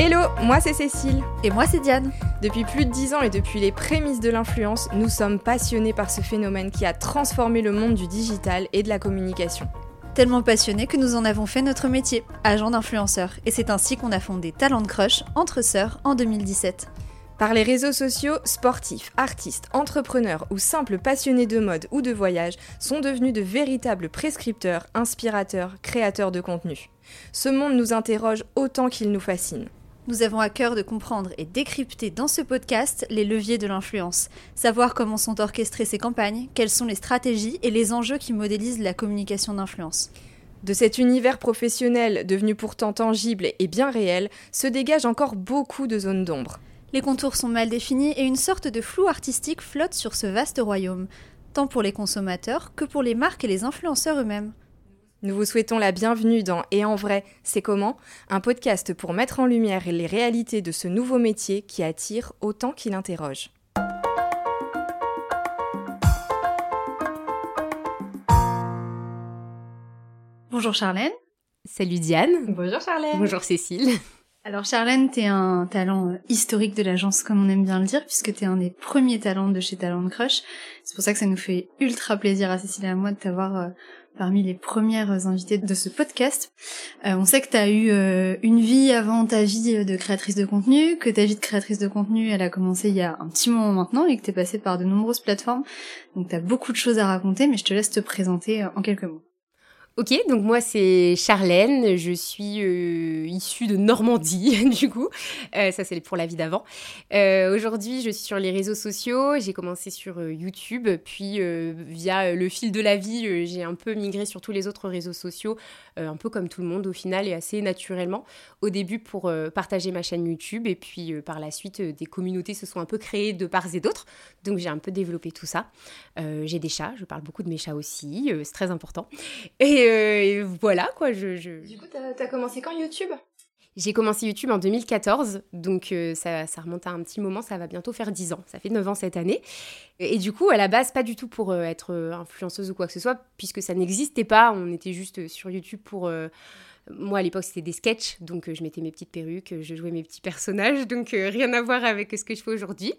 Hello, moi c'est Cécile. Et moi c'est Diane. Depuis plus de 10 ans et depuis les prémices de l'influence, nous sommes passionnés par ce phénomène qui a transformé le monde du digital et de la communication. Tellement passionnés que nous en avons fait notre métier, agent d'influenceur. Et c'est ainsi qu'on a fondé Talent Crush entre sœurs en 2017. Par les réseaux sociaux, sportifs, artistes, entrepreneurs ou simples passionnés de mode ou de voyage sont devenus de véritables prescripteurs, inspirateurs, créateurs de contenu. Ce monde nous interroge autant qu'il nous fascine. Nous avons à cœur de comprendre et décrypter dans ce podcast les leviers de l'influence, savoir comment sont orchestrées ces campagnes, quelles sont les stratégies et les enjeux qui modélisent la communication d'influence. De cet univers professionnel devenu pourtant tangible et bien réel, se dégagent encore beaucoup de zones d'ombre. Les contours sont mal définis et une sorte de flou artistique flotte sur ce vaste royaume, tant pour les consommateurs que pour les marques et les influenceurs eux-mêmes. Nous vous souhaitons la bienvenue dans Et en vrai, c'est comment? Un podcast pour mettre en lumière les réalités de ce nouveau métier qui attire autant qu'il interroge. Bonjour Charlène. Salut Diane. Bonjour Charlène. Bonjour Cécile. Alors Charlène, t'es un talent historique de l'agence, comme on aime bien le dire, puisque t'es un des premiers talents de chez Talent Crush. C'est pour ça que ça nous fait ultra plaisir à Cécile et à moi de t'avoir euh, parmi les premières invitées de ce podcast. Euh, on sait que tu as eu euh, une vie avant ta vie de créatrice de contenu, que ta vie de créatrice de contenu, elle a commencé il y a un petit moment maintenant et que tu es passée par de nombreuses plateformes. Donc tu as beaucoup de choses à raconter, mais je te laisse te présenter euh, en quelques mots. Ok, donc moi c'est Charlène, je suis euh, issue de Normandie du coup, euh, ça c'est pour la vie d'avant. Euh, Aujourd'hui je suis sur les réseaux sociaux, j'ai commencé sur YouTube, puis via le fil de la vie j'ai un peu migré sur tous les autres réseaux sociaux, un peu comme tout le monde au final et assez naturellement. Au début pour partager ma chaîne YouTube et puis par la suite des communautés se sont un peu créées de part et d'autre, donc j'ai un peu développé tout ça. j'ai des chats, je parle beaucoup de mes chats aussi, c'est très important. Et voilà quoi. Je, je... Du coup, t'as as commencé quand YouTube? J'ai commencé YouTube en 2014, donc euh, ça, ça, remonte à un petit moment, ça va bientôt faire 10 ans, ça fait 9 ans cette année. Et, du coup, à la base, pas du tout pour euh, être influenceuse ou quoi que ce soit, puisque ça n'existait pas, on était juste sur YouTube pour... Moi, à l'époque, c'était des sketchs, donc je mettais mes petites perruques, je jouais mes petits personnages, donc rien à voir avec ce que je fais aujourd'hui.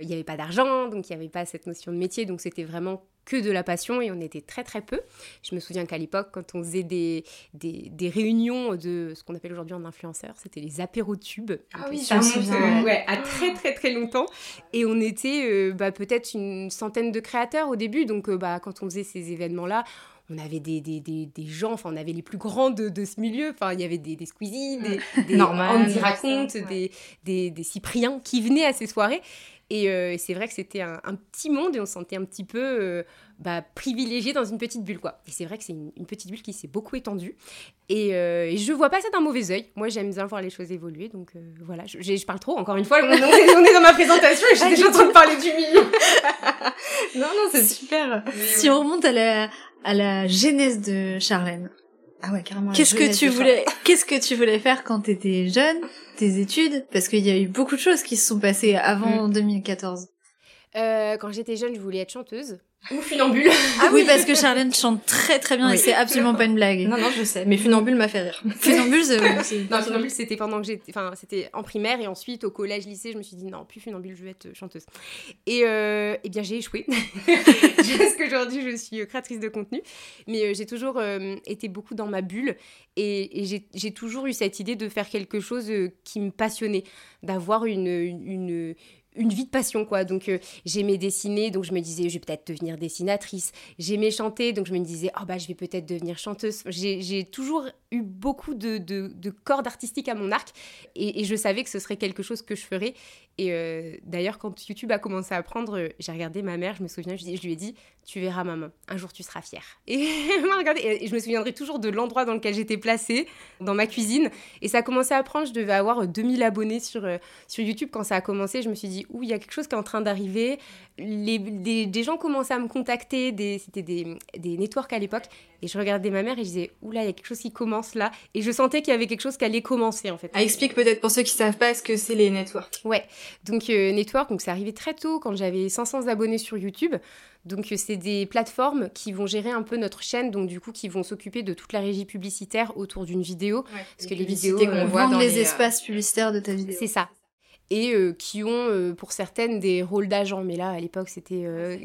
Il n'y avait pas d'argent, donc il n'y avait pas cette notion de métier, donc c'était vraiment que de la passion et on était très très peu. Je me souviens qu'à l'époque, quand on faisait des, des, des, réunions de ce qu'on appelle aujourd'hui en influenceur, c'était les apérotubes. Ah oui, ça remonte euh, ouais, à très très très longtemps. Et on était euh, bah, peut-être une centaine de créateurs au début, donc euh, bah, quand on faisait ces événements-là, on avait des, des, des, des, gens, enfin on avait les plus grands de, de ce milieu, enfin il y avait des, des Squeezie, des, des Andy Raconte, des, des, des Cypriens qui venaient à ces soirées. Et euh, c'est vrai que c'était un, un, petit monde et on se sentait un petit peu euh, bah, privilégié dans une petite bulle, quoi. Et c'est vrai que c'est une, une, petite bulle qui s'est beaucoup étendue. Et, euh, et, je vois pas ça d'un mauvais oeil. Moi, j'aime bien voir les choses évoluer. Donc euh, voilà, je, je, parle trop. Encore une fois, on, est, on est dans ma présentation et je suis déjà en train de parler du milieu. non, non, c'est super. Si on remonte à la, à la genèse de Charlène. Ah ouais, carrément. Qu'est-ce que tu voulais, qu'est-ce que tu voulais faire quand t'étais jeune, tes études? Parce qu'il y a eu beaucoup de choses qui se sont passées avant mmh. 2014. Euh, quand j'étais jeune, je voulais être chanteuse. Ou funambule. Ah oui, parce que Charlène chante très très bien oui. et c'est absolument pas une blague. Non, non, je sais. Mais funambule m'a fait rire. Funambule, c'est... non, funambule, c'était pendant que j'étais... Enfin, c'était en primaire et ensuite au collège, lycée, je me suis dit non, plus funambule, je veux être chanteuse. Et euh, eh bien, j'ai échoué. Parce qu'aujourd'hui, je suis créatrice de contenu. Mais euh, j'ai toujours euh, été beaucoup dans ma bulle et, et j'ai toujours eu cette idée de faire quelque chose qui me passionnait, d'avoir une, une, une une vie de passion quoi. Donc euh, j'aimais dessiner donc je me disais je vais peut-être devenir dessinatrice. J'aimais chanter donc je me disais oh bah je vais peut-être devenir chanteuse. J'ai toujours eu beaucoup de, de, de cordes artistiques à mon arc et, et, je savais que ce serait quelque chose que je ferais et euh, d'ailleurs quand YouTube a commencé à prendre euh, j'ai regardé ma mère je me souviens je, lui ai dit tu verras maman un jour tu seras fière et elle m'a regardé et je me souviendrai toujours de l'endroit dans lequel j'étais placée dans ma cuisine et ça a commencé à prendre je devais avoir 2000 abonnés sur, sur YouTube quand ça a commencé je me suis dit où il y a quelque chose qui est en train d'arriver. Les, des, gens commençaient à me contacter, c'était des, des networks à l'époque, et je regardais ma mère et je disais, oula, il y a quelque chose qui commence là. Et je sentais qu'il y avait quelque chose qui allait commencer en fait. Ah, explique peut-être pour ceux qui savent pas ce que c'est les networks? Ouais, Donc Network, donc c'est arrivé très tôt quand j'avais 500 abonnés sur YouTube. Donc c'est des plateformes qui vont gérer un peu notre chaîne, donc du coup qui vont s'occuper de toute la régie publicitaire autour d'une vidéo, parce que les vidéos qu'on voit dans les espaces publicitaires de ta vidéo. C'est ça et euh, qui ont euh, pour certaines des rôles d'agent mais là à l'époque c'était euh,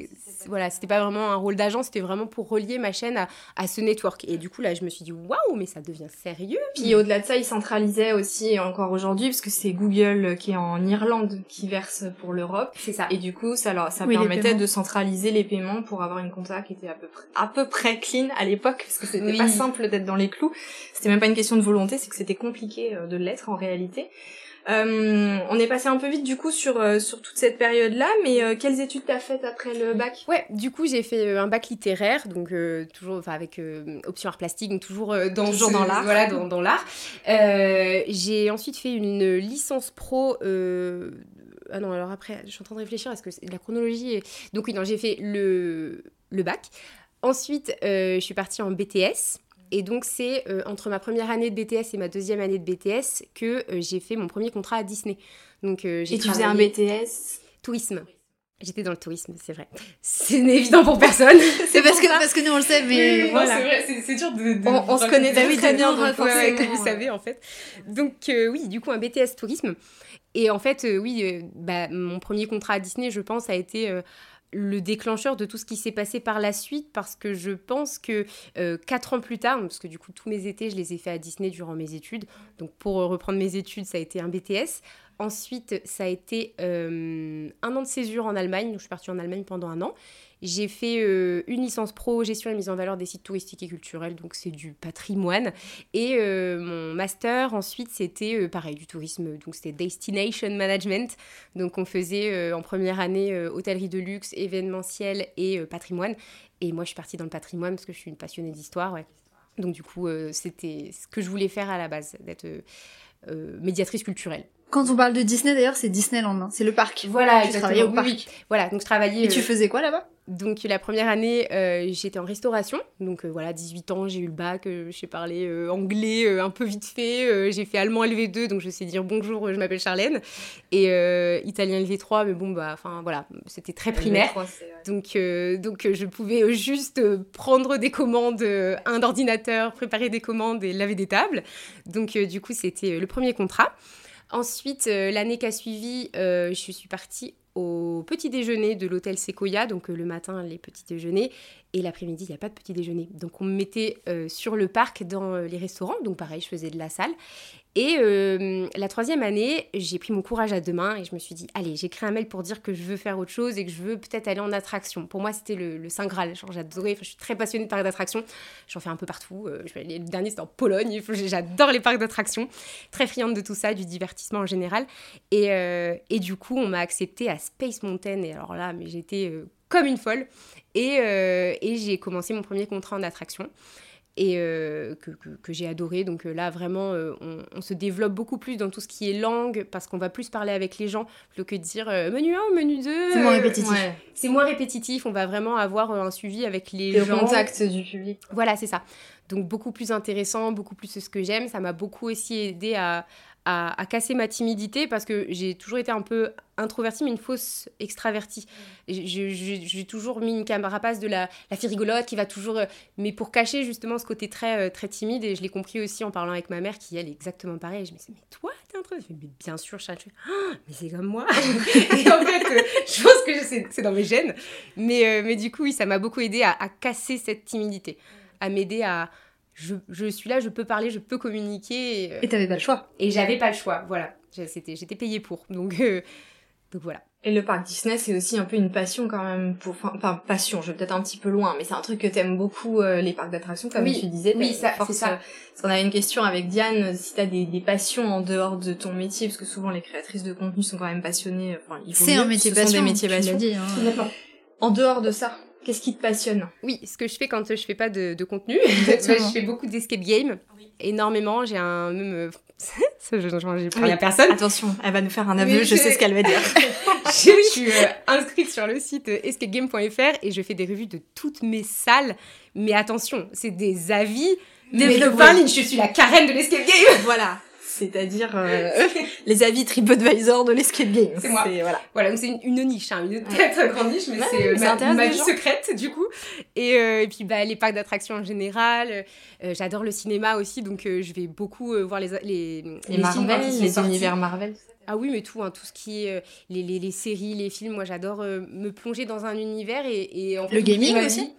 voilà c'était pas vraiment un rôle d'agent c'était vraiment pour relier ma chaîne à, à, ce network. Et du coup là je me suis dit waouh mais ça devient sérieux. Puis au-delà de ça ils centralisaient aussi et encore aujourd'hui parce que c'est Google qui est en Irlande qui verse pour l'Europe. C'est ça. Et du coup ça leur ça permettait de centraliser les paiements pour avoir une compta qui était à peu près à peu près clean à l'époque parce que c'était pas simple d'être dans les clous. C'était même pas une question de volonté c'est que c'était compliqué de l'être en réalité euh, on est passé un peu vite du coup sur euh, sur toute cette période-là, mais euh, quelles études t'as faites après le bac? Ouais, du coup j'ai fait un bac littéraire, donc toujours, enfin avec option art plastique, donc toujours dans toujours dans l'art. Voilà, dans, dans l'art. j'ai ensuite fait une licence pro. Ah non, alors après, je suis en train de réfléchir parce que la chronologie. Est... Donc oui, non, j'ai fait le le bac. Ensuite, je suis partie en BTS. Et donc, c'est euh, entre ma première année de BTS et ma deuxième année de BTS que euh, j'ai fait mon premier contrat à Disney. Donc, euh, j'ai et tu faisais un BTS Tourisme. J'étais dans le tourisme, c'est vrai. C'est évident pour personne. c'est parce que, parce que nous on le sait, mais voilà. c'est vrai, c'est dur de. on, se connaît très, très bien, donc comme vous savez en fait. Donc oui, du coup un BTS tourisme. Et en fait, oui, bah, mon premier contrat à Disney, je pense, a été le déclencheur de tout ce qui s'est passé par la suite parce que je pense que euh, quatre ans plus tard, parce que du coup tous mes étés je les ai fait à Disney durant mes études, donc pour reprendre mes études ça a été un BTS. Ensuite ça a été euh, un an de césure en Allemagne, donc je suis partie en Allemagne pendant un an. J'ai fait euh, une licence pro gestion et mise en valeur des sites touristiques et culturels, donc c'est du patrimoine. Et euh, mon master ensuite c'était euh, pareil du tourisme, donc c'était destination management. Donc on faisait en première année hôtellerie de luxe, événementiel et patrimoine. Et moi je suis partie dans le patrimoine parce que je suis une passionnée d'histoire. Ouais. Donc du coup c'était ce que je voulais faire à la base, d'être médiatrice culturelle. Quand on parle de Disney, d'ailleurs, c'est Disneyland, hein. c'est le parc. Voilà, tu travaillais au parc. Voilà, donc je travaillais. Et tu faisais quoi là-bas? Donc la première année, euh, j'étais en restauration. Donc euh, voilà, 18 ans, j'ai eu le bac, euh, j'ai parlé anglais un peu vite fait, j'ai fait allemand LV2, donc je sais dire bonjour, je m'appelle Charlène. Et italien LV3, mais bon, bah, enfin voilà, c'était très primaire. donc, donc je pouvais juste prendre des commandes, un ordinateur, préparer des commandes et laver des tables. Donc du coup, c'était le premier contrat. Ensuite, l'année qui a suivi, je suis partie au petit déjeuner de l'hôtel Sequoia, donc euh, le matin les petits déjeuners, et l'après-midi il n'y a pas de petit déjeuner. Donc on me mettait euh, sur le parc dans euh, les restaurants, donc pareil je faisais de la salle, et euh, la troisième année, j'ai pris mon courage à deux mains et je me suis dit, allez, j'écris un mail pour dire que je veux faire autre chose et que je veux peut-être aller en attraction. Pour moi, c'était le, Saint Graal. J'adorais, je suis très passionnée de parcs d'attractions. J'en fais un peu partout. Euh, le dernier, c'était en Pologne. J'adore les parcs d'attractions. Très friande de tout ça, du divertissement en général. Et, euh, et du coup, on m'a acceptée à Space Mountain. Et alors là, mais j'étais comme une folle. Et, et j'ai commencé mon premier contrat en attraction et euh, que, que, j'ai adoré. Donc euh, là, vraiment, euh, on, se développe beaucoup plus dans tout ce qui est langue, parce qu'on va plus parler avec les gens, plutôt que de dire menu 1 menu 2. C'est moins répétitif. C'est moins répétitif, on va vraiment avoir un suivi avec les gens. Le contact du public. Voilà, c'est ça. Donc beaucoup plus intéressant, beaucoup plus ce que j'aime. Ça m'a beaucoup aussi aidé à, à, casser ma timidité parce que j'ai toujours été un peu introvertie, mais une fausse extravertie. J'ai toujours mis une carapace de la, la fille rigolote qui va toujours. Euh, mais pour cacher justement ce côté très, euh, très timide, et je l'ai compris aussi en parlant avec ma mère qui, elle, est exactement pareille. je me disais, mais toi, t'es introvertie Mais bien sûr, Charles. Ah, mais c'est comme moi. et en fait, euh, je pense que c'est dans mes gènes. Mais, mais du coup, oui, ça m'a beaucoup aidé à, à casser cette timidité, à m'aider à je, suis là, je peux parler, je peux communiquer. Et euh, t'avais pas le choix. Et j'avais pas le choix, voilà. J'étais payée pour. Donc, euh, donc voilà. Et le parc Disney, c'est aussi un peu une passion quand même. Pour, enfin, passion, je vais peut-être un petit peu loin, mais c'est un truc que t'aimes beaucoup, euh, les parcs d'attractions, comme tu disais. Oui, ça, c'est ça. Parce qu'on avait une question avec Diane, si t'as des, des passions en dehors de ton métier, parce que souvent les créatrices de contenu sont quand même passionnées. Enfin, c'est un métier passion. des métiers passion. Dit, hein. En dehors de ça, Qu'est-ce qui te passionne? Oui, ce que je fais quand je fais pas de, contenu, je fais beaucoup d'escape game, énormément. J'ai un même, euh, ça, j'ai pris à personne. Attention, elle va nous faire un aveu, je sais ce qu'elle va dire. je suis euh, inscrite sur le site escapegame.fr et je fais des revues de toutes mes salles. Mais attention, c'est des avis. Développement, je suis la carène de l'escape game. Voilà. C'est-à-dire euh, les avis TripAdvisor de l'escape game. C'est moi. Voilà. Voilà, donc c'est une, une niche, hein, une très grande niche, mais c'est euh, ma, ma vie gens. secrète du coup. Et, euh, et puis bah, les parcs d'attractions en général. euh, J'adore le cinéma aussi, donc je vais beaucoup voir les, les, Les, Marvel, les sortis. univers Marvel. Ah oui, mais tout, hein, tout ce qui est les, les, les séries, les films. Moi, j'adore me plonger dans un univers et, et en fait, Le gaming aussi?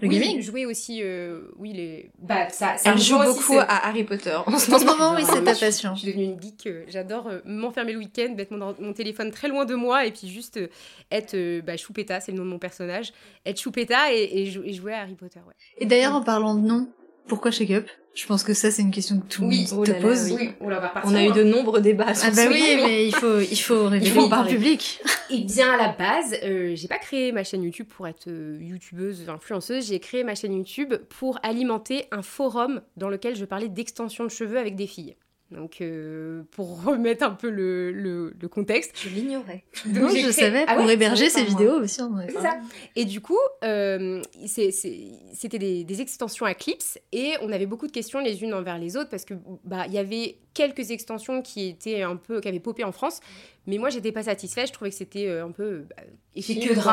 Le Oui, gaming Jouer aussi, euh, oui, les. Bah, ça, ça Elle joue aussi beaucoup à Harry Potter en ce moment. oui, c'est ta Je passion. suis devenue une geek. euh, J'adore euh, m'enfermer le week-end, mettre mon, mon téléphone très loin de moi et puis juste euh, être bah, Choupetta, c'est le nom de mon personnage, être Choupetta et, et, jou- et jouer à Harry Potter. Ouais. Et d'ailleurs, en parlant de nom, pourquoi Shake Up? Je pense que ça, c'est une question que tout le Oui, monde oh te là là, pose. oui. on va. On a eu de nombreux débats sur Ah bah ce oui, mais il faut, il faut révéler faut en public. Eh bien, à la base, euh, j'ai pas créé ma chaîne YouTube pour être euh, youtubeuse, influenceuse. J'ai créé ma chaîne YouTube pour alimenter un forum dans lequel je parlais d'extension de cheveux avec des filles. Donc, euh, pour remettre un peu le, le- le contexte. Je l'ignorais. Donc, je créé- savais, Ah pour ouais, héberger ces vidéos aussi. on aurait C'est parlé. ça. Et du coup, euh, c'était des, des extensions à Clips et on avait beaucoup de questions les unes envers les autres parce que bah il y avait quelques extensions qui étaient un peu qui avaient popé en France, mais moi j'étais pas satisfaite. Je trouvais que c'était euh, un peu bah, effet Chic, que c'était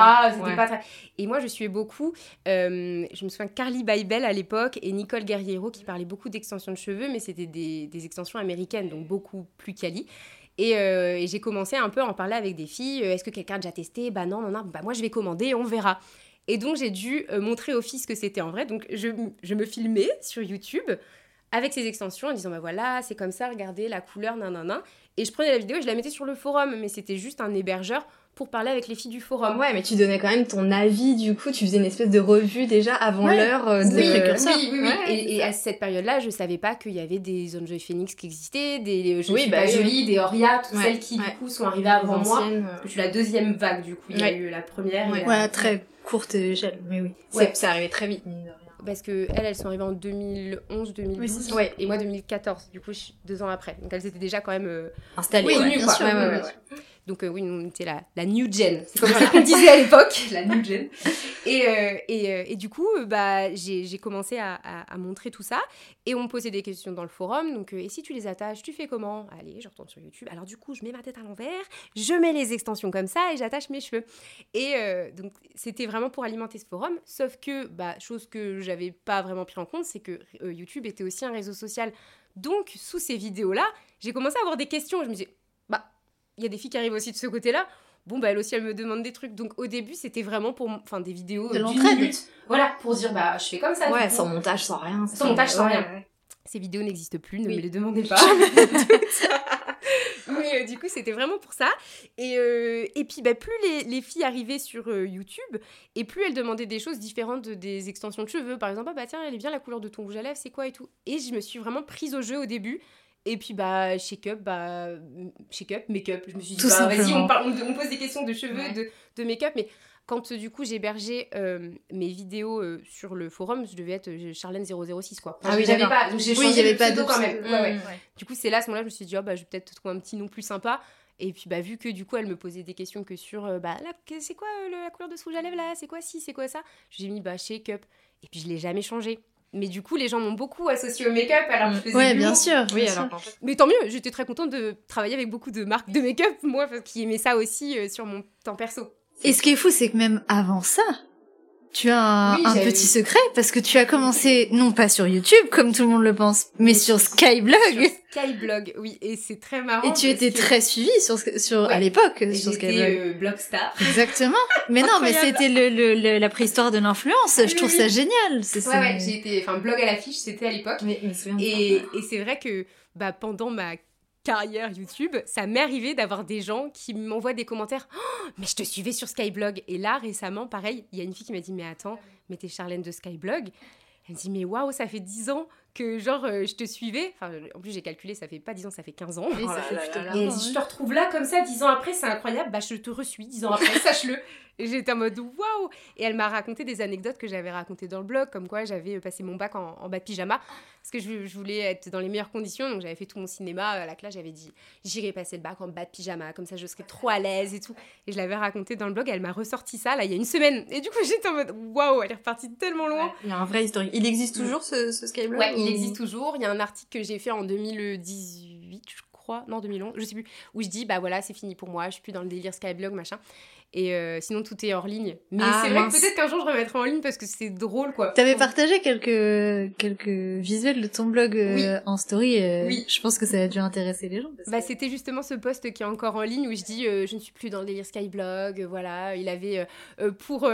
Ouais. pas très. Et moi je suivais beaucoup. euh, je me souviens Carly Bybel à l'époque et Nicole Guerriero qui parlaient beaucoup d'extensions de cheveux, mais c'était des, des extensions américaines donc beaucoup plus quali. Et, euh, et j'ai commencé un peu à en parler avec des filles. Euh, Est-ce que quelqu'un a déjà testé? Bah non, non, non. Bah moi je vais commander, on verra. Et donc j'ai dû euh, montrer aux filles ce que c'était en vrai. Donc je, je me filmais sur YouTube avec ces extensions en disant bah voilà, c'est comme ça, regardez la couleur, nan nan nan. Et je prenais la vidéo et je la mettais sur le forum. Mais c'était juste un hébergeur pour parler avec les filles du forum. Ouais, mais tu donnais quand même ton avis, du coup, tu faisais une espèce de revue déjà avant Ouais. l'heure euh, de... Oui, Oui, précurseur. oui, oui, oui. Ouais, et, et à cette période-là, je savais pas qu'il y avait des Enjoy Phoenix qui existaient, des Je Oui, suis bah pas oui, jolie, des Oria, toutes Ouais, celles qui ouais. du coup sont arrivées avant moi. anciennes, euh, Je suis la deuxième vague du coup. Il y a eu la première. et Ouais. la- Ouais, très courte échelle, mais oui. c'est- Ouais. C'est arrivé très vite, mine de rien. Parce que elles, elles sont arrivées en 2011, 2012. Oui. Ouais. Et moi 2014. Du coup, je suis deux ans après. Donc elles étaient déjà quand même euh, Installé. Oui, ouais. connues, bien quoi. sûr, Ouais, Donc euh, oui, nous, on était la, la new gen. C'est comme ça qu'on disait à l'époque, la new gen. Et, euh, et, euh, et du coup, bah, j'ai commencé à, à- à montrer tout ça. Et on me posait des questions dans le forum. Donc, euh, et si tu les attaches, tu fais comment? Allez, je retourne sur YouTube. Alors du coup, je mets ma tête à l'envers, je mets les extensions comme ça et j'attache mes cheveux. Et donc, c'était vraiment pour alimenter ce forum. Sauf que, bah, chose que j'avais pas vraiment pris en compte, c'est que YouTube était aussi un réseau social. Donc, sous ces vidéos-là, j'ai commencé à avoir des questions. Je me disais, il y a des filles qui arrivent aussi de ce côté-là. Bon, bah, elle aussi, elle me demande des trucs. Donc, au début, c'était vraiment pour, enfin, des vidéos De euh, d'une l'entraide. minute. Voilà, pour dire, bah, je fais comme ça. Ouais, sans montage, sans rien. Sans montage, sans rien. ouais. Ces vidéos n'existent plus, ne Oui. me les demandez pas. Mais euh, du coup, c'était vraiment pour ça. Et, euh, et puis, bah, plus les, les filles arrivaient sur euh, YouTube, et plus elles demandaient des choses différentes de- des extensions de cheveux. Par exemple, ah, bah tiens, elle est bien la couleur de ton rouge à lèvres, c'est quoi et tout? Et je me suis vraiment prise au jeu au début. Et puis, bah, shake-up, bah, shake-up, make-up. Je me suis dit, bah, vas-y, on, parle- on, on pose des questions de cheveux, Ouais. de, de make-up. Mais quand, euh, du coup, j'hébergeais euh, mes vidéos euh, sur le forum, je devais être euh, Charlène006, quoi. Ah oui, j'avais pas. Donc, j'ai Oui, changé pas de quand même. pseudo. Ouais, ouais. Mm. Du coup, c'est là, à ce moment-là, je me suis dit, oh, bah, je vais peut-être trouver un petit nom plus sympa. Et puis, bah, vu que du coup, elle me posait des questions que sur, bah, c'est quoi le- la couleur de ce rouge à lèvres là C'est quoi ci C'est quoi ça J'ai mis, bah, shake up. Et puis, je l'ai jamais changé. Mais du coup, les gens m'ont beaucoup associé au make-up alors que je faisais Ouais, du bien lourd. sûr. Oui, bien alors sûr. fait, Mais tant mieux, j'étais très contente de travailler avec beaucoup de marques de make-up, moi, parce qui aimaient ça aussi euh, sur mon temps perso. Et ce qui est fou, c'est que même avant ça, tu as un, Oui, un j'avais- petit secret parce que tu as commencé non pas sur YouTube comme tout le monde le pense, mais sur Skyblog. Sur Skyblog, oui, et c'est très marrant. Et tu étais que très suivie sur, sur Ouais. à l'époque sur Skyblog. euh, Blogstar. Exactement. Mais non, mais c'était le, le- le- la préhistoire de l'influence. Oui, Je trouve oui. ça génial. C'est Ouais, ouais, j'ai été, enfin, blog à l'affiche, c'était à l'époque. Mais, mais Et, et c'est vrai que bah, pendant ma carrière YouTube, ça m'est arrivé d'avoir des gens qui m'envoient des commentaires Oh, mais je te suivais sur Skyblog. Et là, récemment, pareil, il y a une fille qui m'a dit Mais attends, mais t'es Charlène de Skyblog? Elle me dit Mais waouh, ça fait 10 ans que genre euh, je te suivais. Enfin, en plus, j'ai calculé, ça fait pas 10 ans, ça fait 15 ans. ça. Oui, ça Oh là fait là plutôt là là. Et ouais. je te retrouve là comme ça, dix ans après, c'est incroyable, bah je te resuis dix ans après, sache-le. Et j'étais en mode waouh Et elle m'a raconté des anecdotes que j'avais racontées dans le blog, comme quoi j'avais passé mon bac en, en bas de pyjama, parce que je, je voulais être dans les meilleures conditions, donc j'avais fait tout mon cinéma à la classe, j'avais dit j'irai passer le bac en bas de pyjama, comme ça je serais trop à l'aise et tout. Et je l'avais raconté dans le blog, elle m'a ressorti ça là il y a une semaine. Et du coup j'étais en mode waouh, elle est repartie tellement loin. Il y a un vrai historique. Il existe toujours ce, ce Skyblog Ouais, il ou- existe toujours. Il y a un article que j'ai fait en 2018 crois, non 2011, je sais plus, où je dis bah voilà c'est fini pour moi, je suis plus dans le délire Skyblog machin. Et euh, sinon, tout est hors ligne. Mais Ah, c'est vrai mince. que peut-être qu'un jour, je remettrai en ligne parce que c'est drôle, quoi. T'avais partagé quelques quelques visuels de ton blog euh, en story. euh, Oui. Je pense que ça a dû intéresser les gens. parce Bah, que- c'était justement ce post qui est encore en ligne où je dis je ne suis plus dans le délire Skyblog. voilà, il avait pour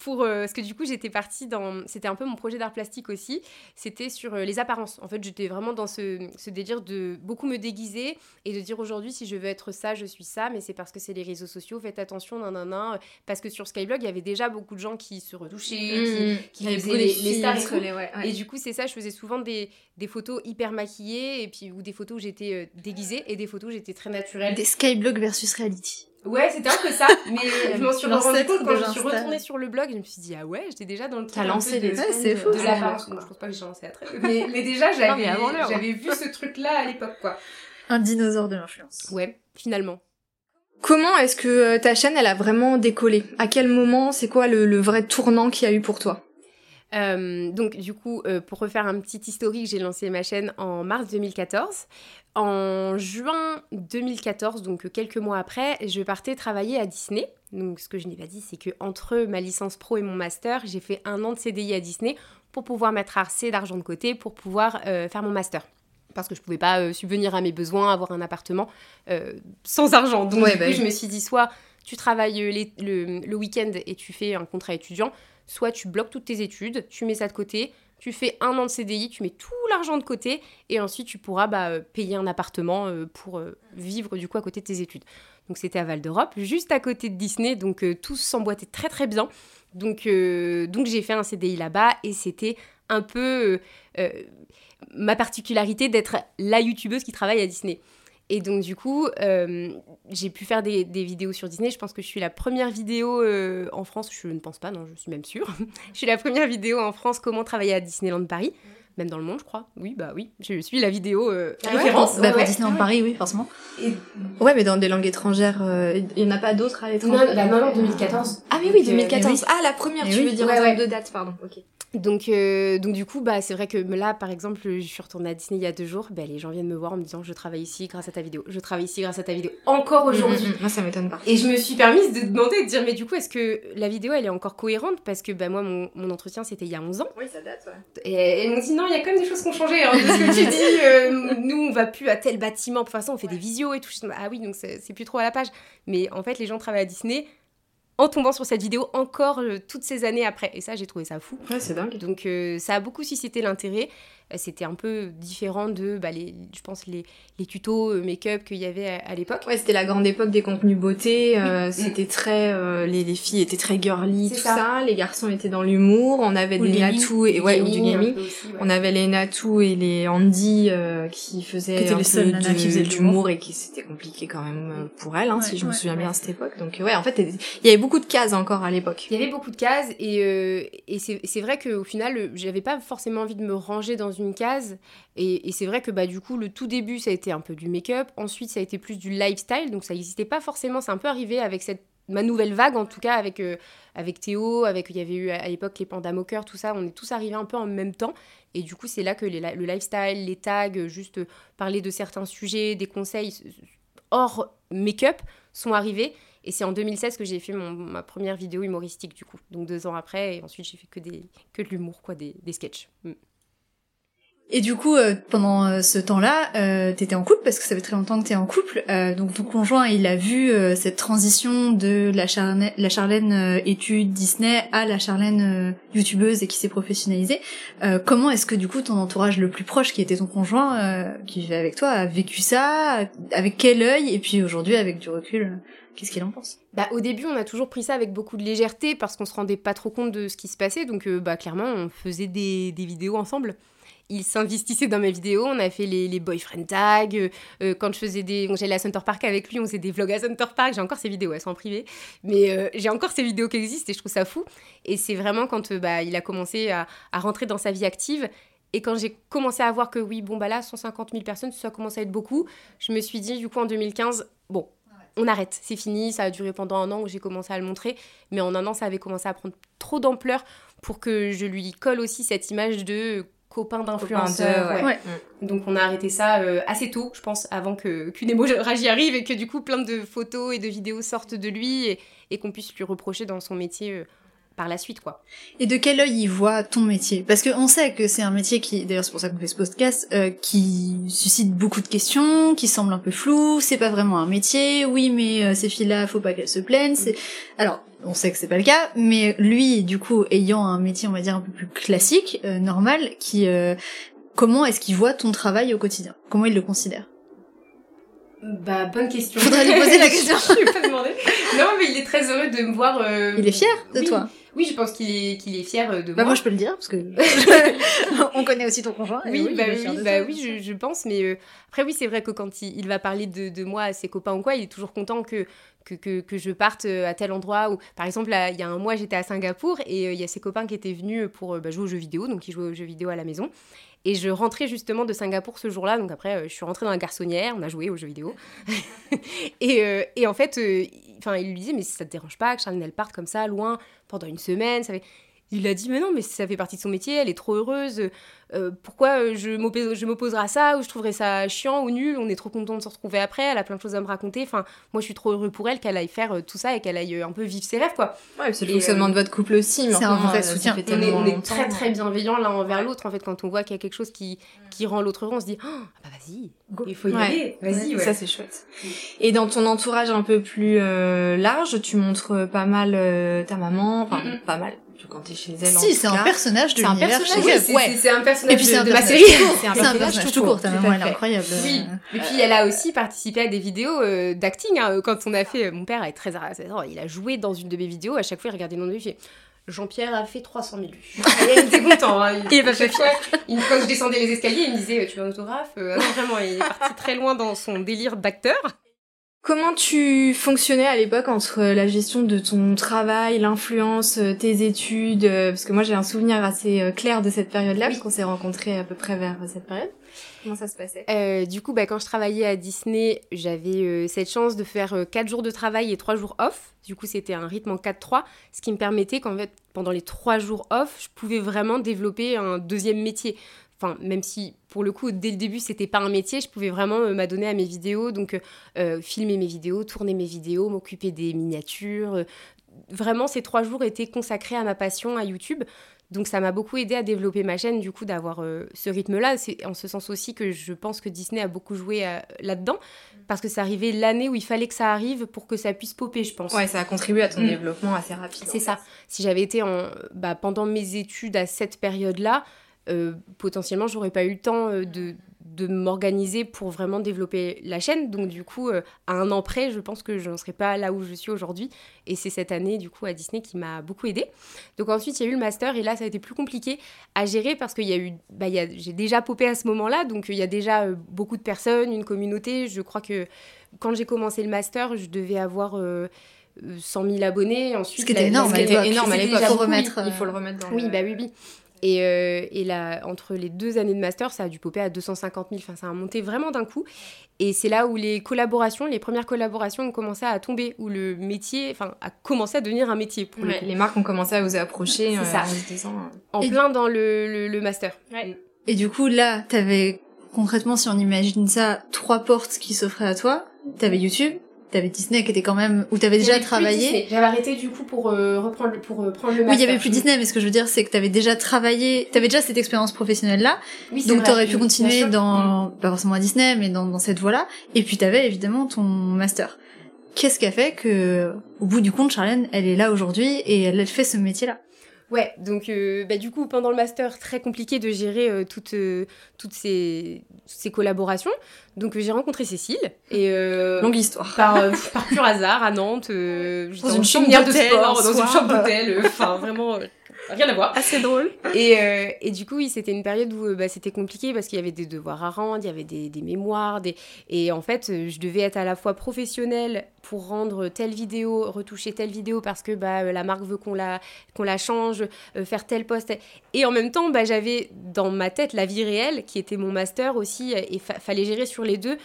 pour euh, parce que du coup j'étais partie dans c'était un peu mon projet d'art plastique aussi. C'était sur euh, les apparences. En fait, j'étais vraiment dans ce, ce délire de beaucoup me déguiser et de dire aujourd'hui si je veux être ça, je suis ça, mais c'est parce que c'est les réseaux sociaux. Faites attention, nan nan nan. Parce que sur Skyblog, il y avait déjà beaucoup de gens qui se retouchaient, qui, qui avait faisaient beaucoup les, de les stars et filtres, tout. les- ouais, ouais. Et du coup, c'est ça, je faisais souvent des, des photos hyper maquillées, et puis, ou des photos où j'étais euh, déguisée, et des photos où j'étais très naturelle. Des Skyblog versus reality. Ouais, c'était un peu ça, mais je m'en suis rendu compte quand je suis retournée sur le blog, je me suis dit, ah ouais, j'étais déjà dans le truc T'as lancé peu de, les Ouais, c'est fou, de-. Bon, je pense pas que j'ai lancé à très mais, mais déjà, j'avais, mais avant l'heure. j'avais vu ce truc-là à l'époque, quoi. Un dinosaure de l'influence. Ouais, finalement. Comment est-ce que euh, ta chaîne, elle a vraiment décollé? À quel moment? C'est quoi le, le vrai tournant qu'il y a eu pour toi? Euh, donc du coup, euh, pour refaire un petit historique, j'ai lancé ma chaîne en mars 2014. En juin 2014, donc euh, quelques mois après, je partais travailler à Disney. Donc ce que je n'ai pas dit, c'est que entre ma licence pro et mon master, j'ai fait un an de CDI à Disney pour pouvoir mettre assez d'argent de côté pour pouvoir euh, faire mon master. Parce que je pouvais pas euh, subvenir à mes besoins, avoir un appartement euh, sans argent. Donc Ouais, bah je me suis dit soit tu travailles les- le, le week-end et tu fais un contrat étudiant, soit tu bloques toutes tes études, tu mets ça de côté, tu fais un an de CDI, tu mets tout l'argent de côté et ensuite tu pourras bah, euh, payer un appartement euh, pour euh, vivre du coup à côté de tes études. Donc c'était à Val d'Europe, juste à côté de Disney, donc tout s'emboîtait très très bien. Donc, donc j'ai fait un CDI là-bas et c'était un peu ma particularité d'être la youtubeuse qui travaille à Disney. Et donc du coup, euh, j'ai pu faire des, vidéos sur Disney. Je pense que je suis la première vidéo euh, en France, je ne pense pas, non, je suis même sûre. je suis la première vidéo en France comment travailler à Disneyland Paris. Même dans le monde, je crois. Oui, bah oui. Je suis la vidéo euh, Ah ouais référence. Bah, Ouais, pour ouais. Disneyland Paris, oui, forcément. Ouais, mais dans des langues étrangères, euh, il y en a pas d'autres à l'étranger Non, bah non, non, 2014. Ah mais oui, euh, 2014. oui. Ah, la première, tu oui. veux dire Ouais, en termes ouais. de date, pardon. Ok. Donc, euh, donc du coup, bah, c'est vrai que là, par exemple, je suis retournée à Disney il y a deux jours. Bah, les gens viennent me voir en me disant je travaille ici grâce à ta vidéo. Je travaille ici grâce à ta vidéo. Encore aujourd'hui. Mm, mm, mm. Moi, ça m'étonne pas. Et je me suis permise de demander, de dire mais du coup, est-ce que la vidéo elle est encore cohérente? Parce que bah, moi, mon, mon entretien c'était il y a 11 ans. Oui, ça date, ouais. Et elles m'ont dit non, il y a quand même des choses qui ont changé. Hein, de ce que tu dis, euh, nous on va plus à tel bâtiment. De toute façon, on fait des visios et tout. Ah oui, donc c'est c'est plus trop à la page. Mais en fait, les gens travaillent à Disney en tombant sur cette vidéo encore euh, toutes ces années après. Et ça, j'ai trouvé ça fou. Ouais, c'est dingue. Donc euh, ça a beaucoup suscité l'intérêt. Euh, C'était un peu différent de, bah, les, je pense, les, les tutos euh, make-up qu'il y avait à, à l'époque. Ouais, c'était la grande époque des contenus beauté. euh, C'était très, euh, les, les filles étaient très girly, tout ça. ça. Les garçons étaient dans l'humour. On avait des le gaming. Natou et ouais, ou du gaming. peu aussi, ouais. On avait les Natou et les Andy euh, qui faisaient Qui un les peu de- qui faisaient de d'humour et qui c'était compliqué quand même euh, pour elles, hein, Ouais, si je me ouais, souviens bien à cette époque. Donc ouais, en fait, il y avait beaucoup de cases encore à l'époque. Il y avait beaucoup de cases et, euh, et c'est c'est vrai qu'au final, j'avais pas forcément envie de me ranger dans une case. Et, c'est vrai que bah, du coup, le tout début, ça a été un peu du make-up. Ensuite, ça a été plus du lifestyle. Donc ça n'existait pas forcément. C'est un peu arrivé avec cette ma nouvelle vague en tout cas avec euh, avec Théo avec il y avait eu à l'époque les pandas moqueurs tout ça on est tous arrivés un peu en même temps et du coup c'est là que le lifestyle les tags euh, juste euh, parler de certains sujets des conseils hors make-up sont arrivés et c'est en 2016 que j'ai fait mon- ma première vidéo humoristique du coup donc deux ans après et ensuite j'ai fait que des que de l'humour quoi des, des sketchs Mm. Et du coup, euh, pendant euh, ce temps-là, euh, t'étais en couple parce que ça fait très longtemps que t'es en couple. Euh, donc ton conjoint, il a vu euh, cette transition de la, Charne- la Charlène euh, étude Disney à la Charlène youtubeuse et qui s'est professionnalisée. Comment est-ce que du coup ton entourage le plus proche, qui était ton conjoint, qui vivait avec toi, a vécu ça Avec quel œil Et puis aujourd'hui, avec du recul, qu'est-ce qu'il en pense? Bah, au début, on a toujours pris ça avec beaucoup de légèreté parce qu'on se rendait pas trop compte de ce qui se passait. Donc, bah, clairement, on faisait des, des vidéos ensemble. Il s'investissait dans mes vidéos. On a fait les, les boyfriend tags. euh, euh, quand je faisais des. J'allais à Center Park avec lui, on faisait des vlogs à Center Park. J'ai encore ces vidéos, elles sont en privé. Mais euh, j'ai encore ces vidéos qui existent et je trouve ça fou. Et c'est vraiment quand bah, il a commencé à, à rentrer dans sa vie active. Et quand j'ai commencé à voir que oui, bon, bah là, 150 000 personnes, ça commence à être beaucoup, je me suis dit, du coup, en 2015, bon, on arrête, c'est fini, ça a duré pendant un an où j'ai commencé à le montrer, mais en un an ça avait commencé à prendre trop d'ampleur pour que je lui colle aussi cette image de copain d'influenceur. Ouais. Donc on a arrêté ça assez tôt, je pense, avant que qu'une hémorragie arrive et que du coup plein de photos et de vidéos sortent de lui et, et qu'on puisse lui reprocher dans son métier par la suite, quoi. Et de quel œil il voit ton métier? Parce qu'on sait que c'est un métier qui, d'ailleurs c'est pour ça qu'on fait ce podcast, euh, qui suscite beaucoup de questions, qui semble un peu flou, c'est pas vraiment un métier, oui mais euh, ces filles-là, faut pas qu'elles se plaignent, c'est... Alors, on sait que c'est pas le cas, mais lui, du coup, ayant un métier, on va dire, un peu plus classique, euh, normal, qui... comment est-ce qu'il voit ton travail au quotidien? Comment il le considère? Bah, bonne question. Faudrait lui poser la question. je vais pas demander. Non, mais il est très heureux de me voir. Il est fier de toi. Oui, je pense qu'il est, qu'il est fier de bah moi. Moi, je peux le dire, parce que on connaît aussi ton conjoint. Oui, bah, oui, bah oui, je, je, pense. Mais euh, après, oui, c'est vrai que quand il, il va parler de, de, moi à ses copains ou quoi, il est toujours content que, que, que, je parte euh, à tel endroit. Où, par exemple, il y a un mois, j'étais à Singapour et euh, il y a ses copains qui étaient venus pour bah, jouer aux jeux vidéo. Donc, ils jouaient aux jeux vidéo à la maison. Et je rentrais justement de Singapour ce jour-là. Donc après, je suis rentrée dans la garçonnière, on a joué aux jeux vidéo. et, et, en fait, enfin, il lui disait, mais ça te dérange pas que Charline, elle parte comme ça, loin, pendant une semaine ça. Il a dit, mais non, mais ça fait partie de son métier, elle est trop heureuse. Euh, pourquoi euh, je m'opposerai à ça ou je trouverais ça chiant ou nul? On est trop content de se retrouver après, elle a plein de choses à me raconter. Enfin, moi, je suis trop heureux pour elle qu'elle aille faire euh, tout ça et qu'elle aille un peu vivre ses rêves, quoi. Ouais, c'est le fonctionnement de votre couple aussi. C'est un vrai soutien. On est, on est très, très bienveillants l'un envers l'autre, en fait, quand on voit qu'il y a quelque chose qui, qui rend l'autre heureux, on se dit, oh, bah vas-y, il faut y aller, vas-y. Ça, c'est chouette. Et dans ton entourage un peu plus large, tu montres pas mal ta maman, enfin, pas mal quand t'es chez elle. Si, c'est un personnage de l'univers elle. Ouais. C'est un personnage de, de ma série. C'est un, personnage tout court. Ta maman, elle est incroyable. Oui. Et puis elle a aussi participé à des vidéos euh, d'acting. Hein. Quand on a fait, mon père est très, il a joué dans une de mes vidéos. À chaque fois, il regardait il fait. Jean-Pierre a fait 300 000 vues. il était content. Hein. Il, est pas fait fier. quand je descendais les escaliers, il me disait Tu veux un autographe? Euh, Non, vraiment, il est parti très loin dans son délire d'acteur. Comment tu fonctionnais à l'époque entre la gestion de ton travail, l'influence, euh, tes études euh, Parce que moi j'ai un souvenir assez euh, clair de cette période-là, parce qu'on s'est rencontrés à peu près vers cette période. Comment ça se passait? Euh, Du coup, bah, quand je travaillais à Disney, j'avais cette chance de faire 4 jours de travail et 3 jours off. Du coup, c'était un rythme en 4-3, ce qui me permettait qu'en fait, pendant les 3 jours off, je pouvais vraiment développer un deuxième métier enfin même si pour le coup dès le début c'était pas un métier. Je pouvais vraiment euh, m'adonner à mes vidéos. Donc euh, euh, filmer mes vidéos tourner mes vidéos m'occuper des miniatures. Vraiment ces trois jours étaient consacrés à ma passion à YouTube. Donc ça m'a beaucoup aidé à développer ma chaîne du coup d'avoir ce rythme là c'est en ce sens aussi que je pense que Disney a beaucoup joué là-dedans. Parce que ça arrivait l'année où il fallait que ça arrive pour que ça puisse popper je pense. Ouais ça a contribué à ton mm. développement assez rapide c'est ça. si j'avais été en bah, pendant mes études à cette période là euh, potentiellement, j'aurais pas eu le temps euh, de, de m'organiser pour vraiment développer la chaîne. Donc, du coup, euh, à un an près, je pense que je n'en serais pas là où je suis aujourd'hui. Et c'est cette année, du coup, à Disney qui m'a beaucoup aidée. Donc, ensuite, il y a eu le master. Et là, ça a été plus compliqué à gérer parce qu'il y a eu. Bah, j'ai déjà popé à ce moment-là. Donc, il y a déjà beaucoup de personnes, une communauté. Je crois que quand j'ai commencé le master, je devais avoir. 100 000 abonnés. Ensuite, ce qui était énorme, énorme à l'époque. Il faut, remettre, il faut le remettre dans Oui, bah oui, oui. Et, euh, et là, entre les deux années de master, ça a dû popper à 250 000. Enfin, ça a monté vraiment d'un coup. Et c'est là où les collaborations, les premières collaborations ont commencé à tomber, où le métier, enfin, a commencé à devenir un métier. Pour les marques ont commencé à vous approcher. C'est ça. Euh, en plein dans le, le, master. Et du coup, là, t'avais concrètement, si on imagine ça, trois portes qui s'offraient à toi. T'avais YouTube, T'avais Disney qui était quand même où t'avais déjà travaillé. J'avais arrêté du coup pour euh, reprendre pour euh, prendre le master. Oui, il y avait plus Disney, mais ce que je veux dire c'est que t'avais déjà travaillé, t'avais déjà cette expérience professionnelle là. Oui, donc t'aurais pu continuer dans mm. pas forcément à Disney, mais dans, dans cette voie-là. Et puis t'avais évidemment ton master. Qu'est-ce qui a fait que au bout du compte, Charlène, elle est là aujourd'hui et elle fait ce métier-là? Ouais, donc euh, bah, du coup, pendant le master, très compliqué de gérer euh, toutes, euh, toutes ces, ces, collaborations. Donc j'ai rencontré Cécile. Et, Longue histoire. Par, par pur hasard, à Nantes, dans, une chambre sport, dans une chambre d'hôtel. Enfin, vraiment rien à voir. Assez drôle. Et, euh, et du coup, oui, c'était une période où euh, bah, c'était compliqué parce qu'il y avait des devoirs à rendre, il y avait des, des, mémoires, des... et en fait, euh, je devais être à la fois professionnelle pour rendre telle vidéo, retoucher telle vidéo parce que bah, la marque veut qu'on la, qu'on la change, faire tel poste. Et en même temps, bah, j'avais dans ma tête la vie réelle qui était mon master aussi, et fallait gérer sur les deux.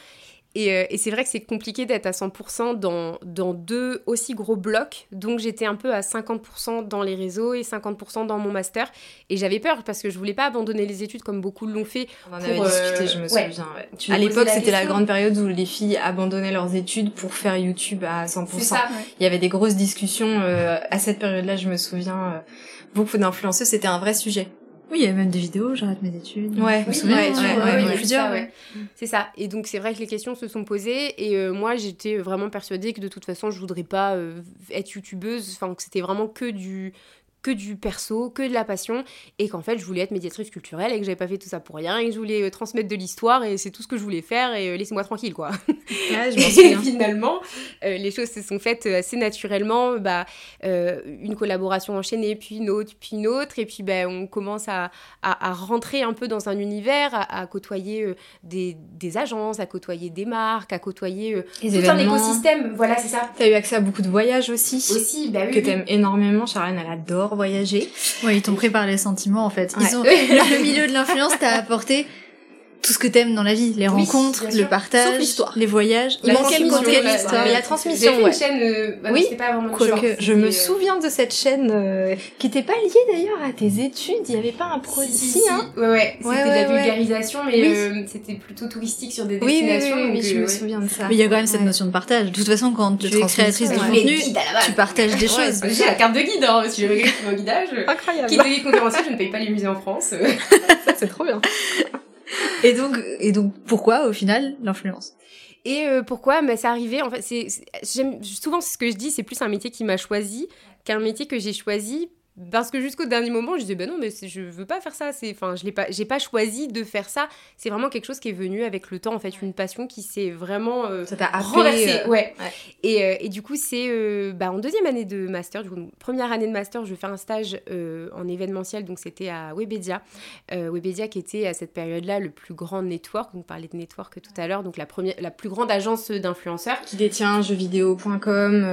Et, et c'est vrai que c'est compliqué d'être à 100% dans, dans deux aussi gros blocs. Donc j'étais un peu à 50% dans les réseaux et 50% dans mon master. Et j'avais peur parce que je voulais pas abandonner les études comme beaucoup l'ont fait. On en avait discuté, je me souviens. À l'époque, c'était la grande période où les filles abandonnaient leurs études pour faire YouTube à 100%. Ça, Il y avait des grosses discussions à cette période-là, je me souviens. beaucoup d'influenceurs, c'était un vrai sujet. Oui, il y a même des vidéos, j'arrête mes études. Ouais, oui, ouais, ouais, plusieurs. C'est ça. Et donc c'est vrai que les questions se sont posées et euh, moi j'étais vraiment persuadée que de toute façon je voudrais pas euh, être youtubeuse, enfin que c'était vraiment que du que du perso, que de la passion, et qu'en fait je voulais être médiatrice culturelle et que j'avais pas fait tout ça pour rien, et que je voulais euh, transmettre de l'histoire et c'est tout ce que je voulais faire et euh, laissez-moi tranquille quoi. Je et finalement, euh, les choses se sont faites assez naturellement, bah, une collaboration enchaînée, puis une autre, puis une autre, et puis bah, on commence à, à, rentrer un peu dans un univers, à, côtoyer des, des, agences, à côtoyer des marques, à côtoyer tout un écosystème. Voilà, c'est ça. T'as eu accès à beaucoup de voyages aussi. Aussi, bah oui. Que t'aimes énormément, Charlène, elle adore voyager. Ouais, ils t'ont pris par les sentiments en fait. Ils ont le milieu de l'influence t'a apporté tout ce que t'aimes dans la vie, les rencontres, le partage, les voyages. Il manquait une l'histoire. la transmission. J'ai fait une chaîne, euh, bah, oui, pas vraiment que je me euh, souviens de cette chaîne euh, qui était pas liée d'ailleurs à tes études. Il y avait pas un produit, si, hein. Ouais, ouais. C'était de la vulgarisation, mais c'était plutôt touristique sur des destinations. Oui, oui, je me souviens de ça. Mais il y a quand même cette notion de partage. De toute façon, quand tu es créatrice de contenu, tu partages des choses. J'ai la carte de guide, hein, si j'avais quelqu'un qui mon guidage. Incroyable. Guide de guide conférencier, je ne paye pas les musées en France. Ça, c'est trop bien. Et donc, et donc, pourquoi au final l'influence? Et euh, pourquoi? Mais c'est arrivé. En c'est, souvent ce que je dis, c'est plus un métier qui m'a choisi qu'un métier que j'ai choisi parce que jusqu'au dernier moment, je disais, ben non, mais je veux pas faire ça. C'est, enfin, je l'ai pas, j'ai pas choisi de faire ça. C'est vraiment quelque chose qui est venu avec le temps, en fait, une passion qui s'est vraiment euh, ça t'a renversée. Euh, ouais. Et, euh, et, du coup, c'est euh, bah, en deuxième année de master, du coup, première année de master, je fais un stage en événementiel, donc c'était à Webedia. Webedia qui était à cette période-là le plus grand network. On parlait de network tout à l'heure, donc la première, la plus grande agence d'influenceurs. Qui détient jeuxvideo.com.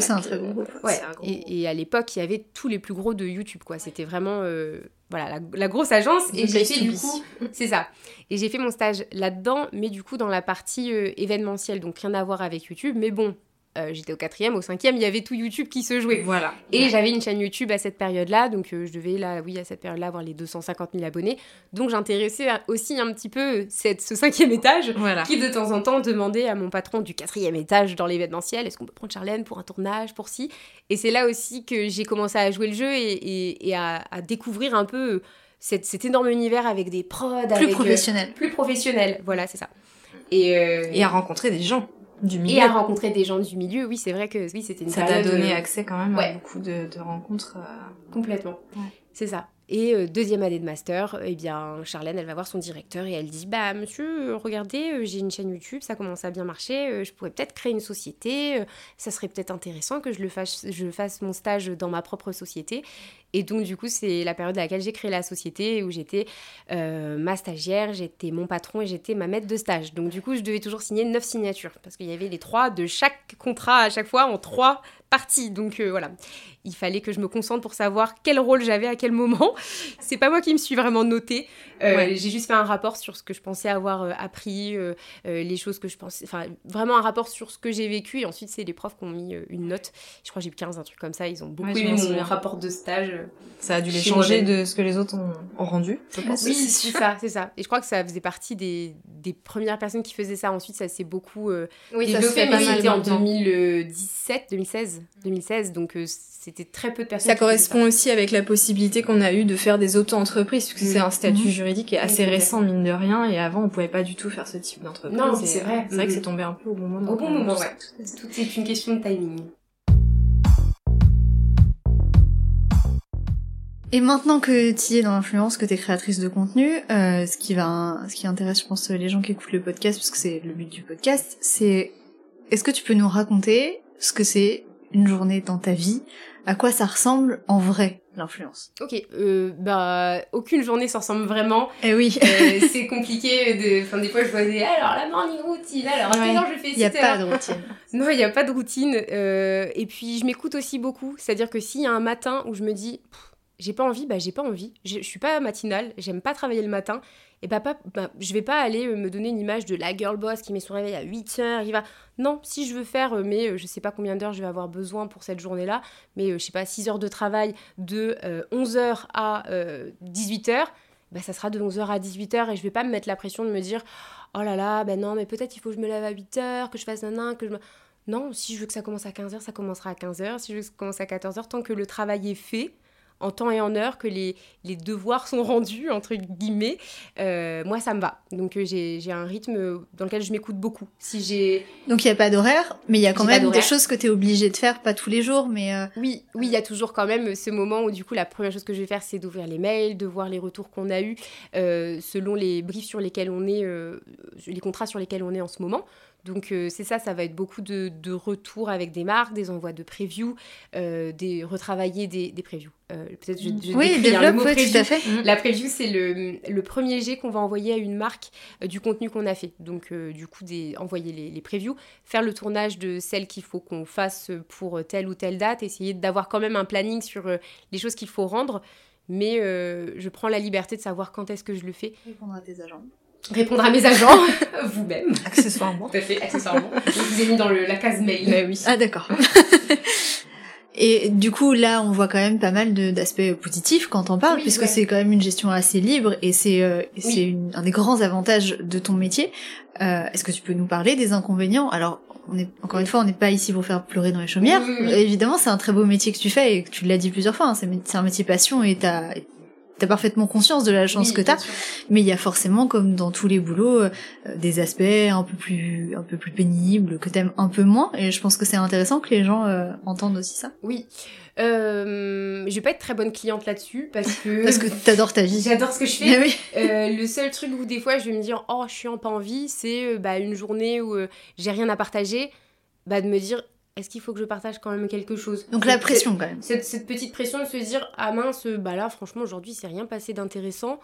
c'est un très gros groupe. Ouais. Et, et à l'époque, il y avait tous les plus gros de YouTube, quoi. C'était vraiment euh, voilà la, grosse agence. Et j'ai fait du coup c'est ça. Et j'ai fait mon stage là-dedans mais du coup dans la partie euh, événementielle. Donc rien à voir avec YouTube. Mais bon euh, j'étais au quatrième, au cinquième, il y avait tout YouTube qui se jouait. Voilà. Et j'avais une chaîne YouTube à cette période-là, donc euh, je devais là, oui, à cette période-là, avoir les 250 000 abonnés. Donc j'intéressais aussi un petit peu cette, ce cinquième étage, qui de temps en temps demandait à mon patron du quatrième étage dans l'événementiel, est-ce qu'on peut prendre Charlène pour un tournage, pour si. Et c'est là aussi que j'ai commencé à jouer le jeu et, et, à, découvrir un peu cet, cet, énorme univers avec des prods, plus professionnels, plus professionnels, voilà, c'est ça. Et, et à rencontrer des gens et à rencontrer des gens du milieu, oui, c'est vrai que oui, c'était une Ça t'a donné accès quand même à beaucoup de, de rencontres. Euh, Complètement. C'est ça. Et euh, deuxième année de master, eh bien, Charlène, elle va voir son directeur et elle dit Bah, monsieur, regardez, euh, j'ai une chaîne YouTube, ça commence à bien marcher, je pourrais peut-être créer une société, ça serait peut-être intéressant que je, le fasse, je fasse mon stage dans ma propre société. Et donc, du coup, c'est la période à laquelle j'ai créé la société où j'étais euh, ma stagiaire, j'étais mon patron et j'étais ma maître de stage. Donc, du coup, je devais toujours signer neuf signatures parce qu'il y avait les trois de chaque contrat à chaque fois en trois parties. Donc, euh, voilà. Il fallait que je me concentre pour savoir quel rôle j'avais à quel moment. C'est pas moi qui me suis vraiment notée. Euh, j'ai juste fait un rapport sur ce que je pensais avoir appris, les choses que je pensais. Enfin, vraiment un rapport sur ce que j'ai vécu. Et ensuite, c'est les profs qui ont mis une note. Je crois que j'ai eu 15, un truc comme ça. Ils ont beaucoup aimé mon rapport de stage. Ça a dû les changer de ce que les autres ont, rendu, je pense. Oui, c'est ça, c'est ça. Et je crois que ça faisait partie des, des premières personnes qui faisaient ça. Ensuite, ça s'est beaucoup euh, oui, développé, c'était en 2017, 2016, 2016. Donc, euh, c'était très peu de personnes. Ça correspond aussi avec la possibilité qu'on a eu de faire des auto-entreprises, puisque c'est un statut mhm. juridique qui est assez récent, mine de rien. Et avant, on pouvait pas du tout faire ce type d'entreprise. Non, c'est vrai. C'est vrai que c'est tombé un peu au bon moment. Au bon moment, ouais. Tout est une question de timing. Et maintenant que tu es dans l'influence, que tu es créatrice de contenu, euh, ce qui va, ce qui intéresse, je pense, les gens qui écoutent le podcast, parce que c'est le but du podcast, c'est est-ce que tu peux nous raconter ce que c'est une journée dans ta vie, à quoi ça ressemble en vrai l'influence? Ok, euh, bah aucune journée s'en ressemble vraiment. Eh oui. euh, c'est compliqué de, enfin des fois je vois des alors la morning routine, alors ouais. je fais. Il y a pas de routine. non, il y a pas de routine. Euh, et puis je m'écoute aussi beaucoup, c'est-à-dire que s'il y a un matin où je me dis j'ai pas envie, bah j'ai pas envie. Je, je suis pas matinale, j'aime pas travailler le matin. Et bah, pas, bah, je vais pas aller euh, me donner une image de la girl boss qui met son réveil à 8 heures, il va... Non, si je veux faire, euh, mais euh, je sais pas combien d'heures je vais avoir besoin pour cette journée-là, mais je sais pas, 6 heures de travail de 11h à 18h, bah ça sera de 11h à 18h et je vais pas me mettre la pression de me dire oh là là, ben non, mais peut-être il faut que je me lève à 8h, que je fasse un que je. Non, si je veux que ça commence à 15h, ça commencera à 15h. Si je veux que ça commence à 14h, tant que le travail est fait, en temps et en heure, que les, les devoirs sont rendus, entre guillemets, euh, moi, ça me va. Donc, euh, j'ai un rythme dans lequel je m'écoute beaucoup. Si j'ai... Donc, il n'y a pas d'horaire, mais il y a quand même des choses que tu es obligé de faire, pas tous les jours, mais... Euh, oui, oui, il y a toujours quand même ce moment où, du coup, la première chose que je vais faire, c'est d'ouvrir les mails, de voir les retours qu'on a eus, selon les briefs sur lesquels on est, les contrats sur lesquels on est en ce moment. Donc euh, c'est ça, ça va être beaucoup de, de retours avec des marques, des envois de previews, euh, des retravailler des, des previews. Euh, peut-être je, je oui, hein, développe, le mot preview. tout à fait. Mm. La preview c'est le, le, premier jet qu'on va envoyer à une marque du contenu qu'on a fait. Donc du coup des, envoyer les, les previews, faire le tournage de celles qu'il faut qu'on fasse pour telle ou telle date, essayer d'avoir quand même un planning sur les choses qu'il faut rendre. Mais je prends la liberté de savoir quand est-ce que je le fais. Répondre à tes agents répondre à mes agents vous-même. Accessoirement. Tout à fait, accessoirement. Je vous ai mis dans le, la case mail. Bah oui. Ah d'accord. Et du coup, là, on voit quand même pas mal d'aspects positifs quand on parle, puisque c'est quand même une gestion assez libre et c'est euh, c'est un des grands avantages de ton métier. Euh, Est-ce que tu peux nous parler des inconvénients? Alors, on est encore une fois, on n'est pas ici pour faire pleurer dans les chaumières. Évidemment, c'est un très beau métier que tu fais et que tu l'as dit plusieurs fois. Hein, c'est un métier passion et t'as t'as parfaitement conscience de la chance que t'as, mais il y a forcément, comme dans tous les boulots, euh, des aspects un peu plus, un peu plus pénibles que t'aimes un peu moins. Et je pense que c'est intéressant que les gens euh, entendent aussi ça. Oui. Euh, je vais pas être très bonne cliente là-dessus parce que parce que t'adores ta vie. J'adore ce que je fais. Oui. Euh, le seul truc où des fois je vais me dire oh je suis en pas envie, c'est bah, une journée où j'ai rien à partager, bah de me dire est-ce qu'il faut que je partage quand même quelque chose? Donc la pression quand même. Cette, cette, petite pression de se dire ah mince bah là franchement aujourd'hui c'est rien passé d'intéressant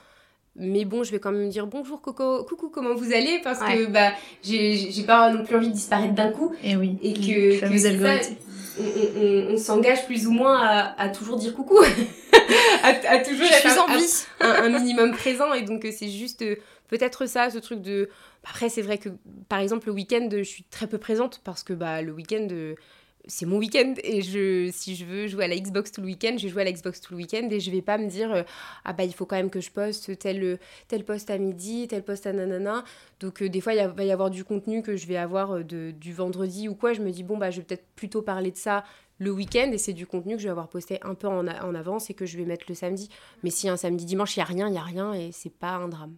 mais bon je vais quand même dire bonjour Coco. Coucou comment vous allez parce que bah j'ai pas non plus envie de disparaître d'un coup. Et eh oui et que, que on, s'engage plus ou moins à, à toujours dire coucou à, toujours être en vie. Un, un, minimum présent et donc c'est juste euh, peut-être ça ce truc de après, c'est vrai que, par exemple, le week-end, je suis très peu présente parce que bah, le week-end, euh, c'est mon week-end et je, si je veux jouer à la Xbox tout le week-end, je vais jouer à la Xbox tout le week-end et je vais pas me dire euh, ah bah il faut quand même que je poste tel, tel poste à midi, tel poste à nanana. Donc euh, des fois il va y avoir du contenu que je vais avoir de, du vendredi ou quoi. Je me dis bon bah je vais peut-être plutôt parler de ça le week-end et c'est du contenu que je vais avoir posté un peu en, en avance et que je vais mettre le samedi. Mais si un samedi dimanche il y a rien, il y a rien et c'est pas un drame.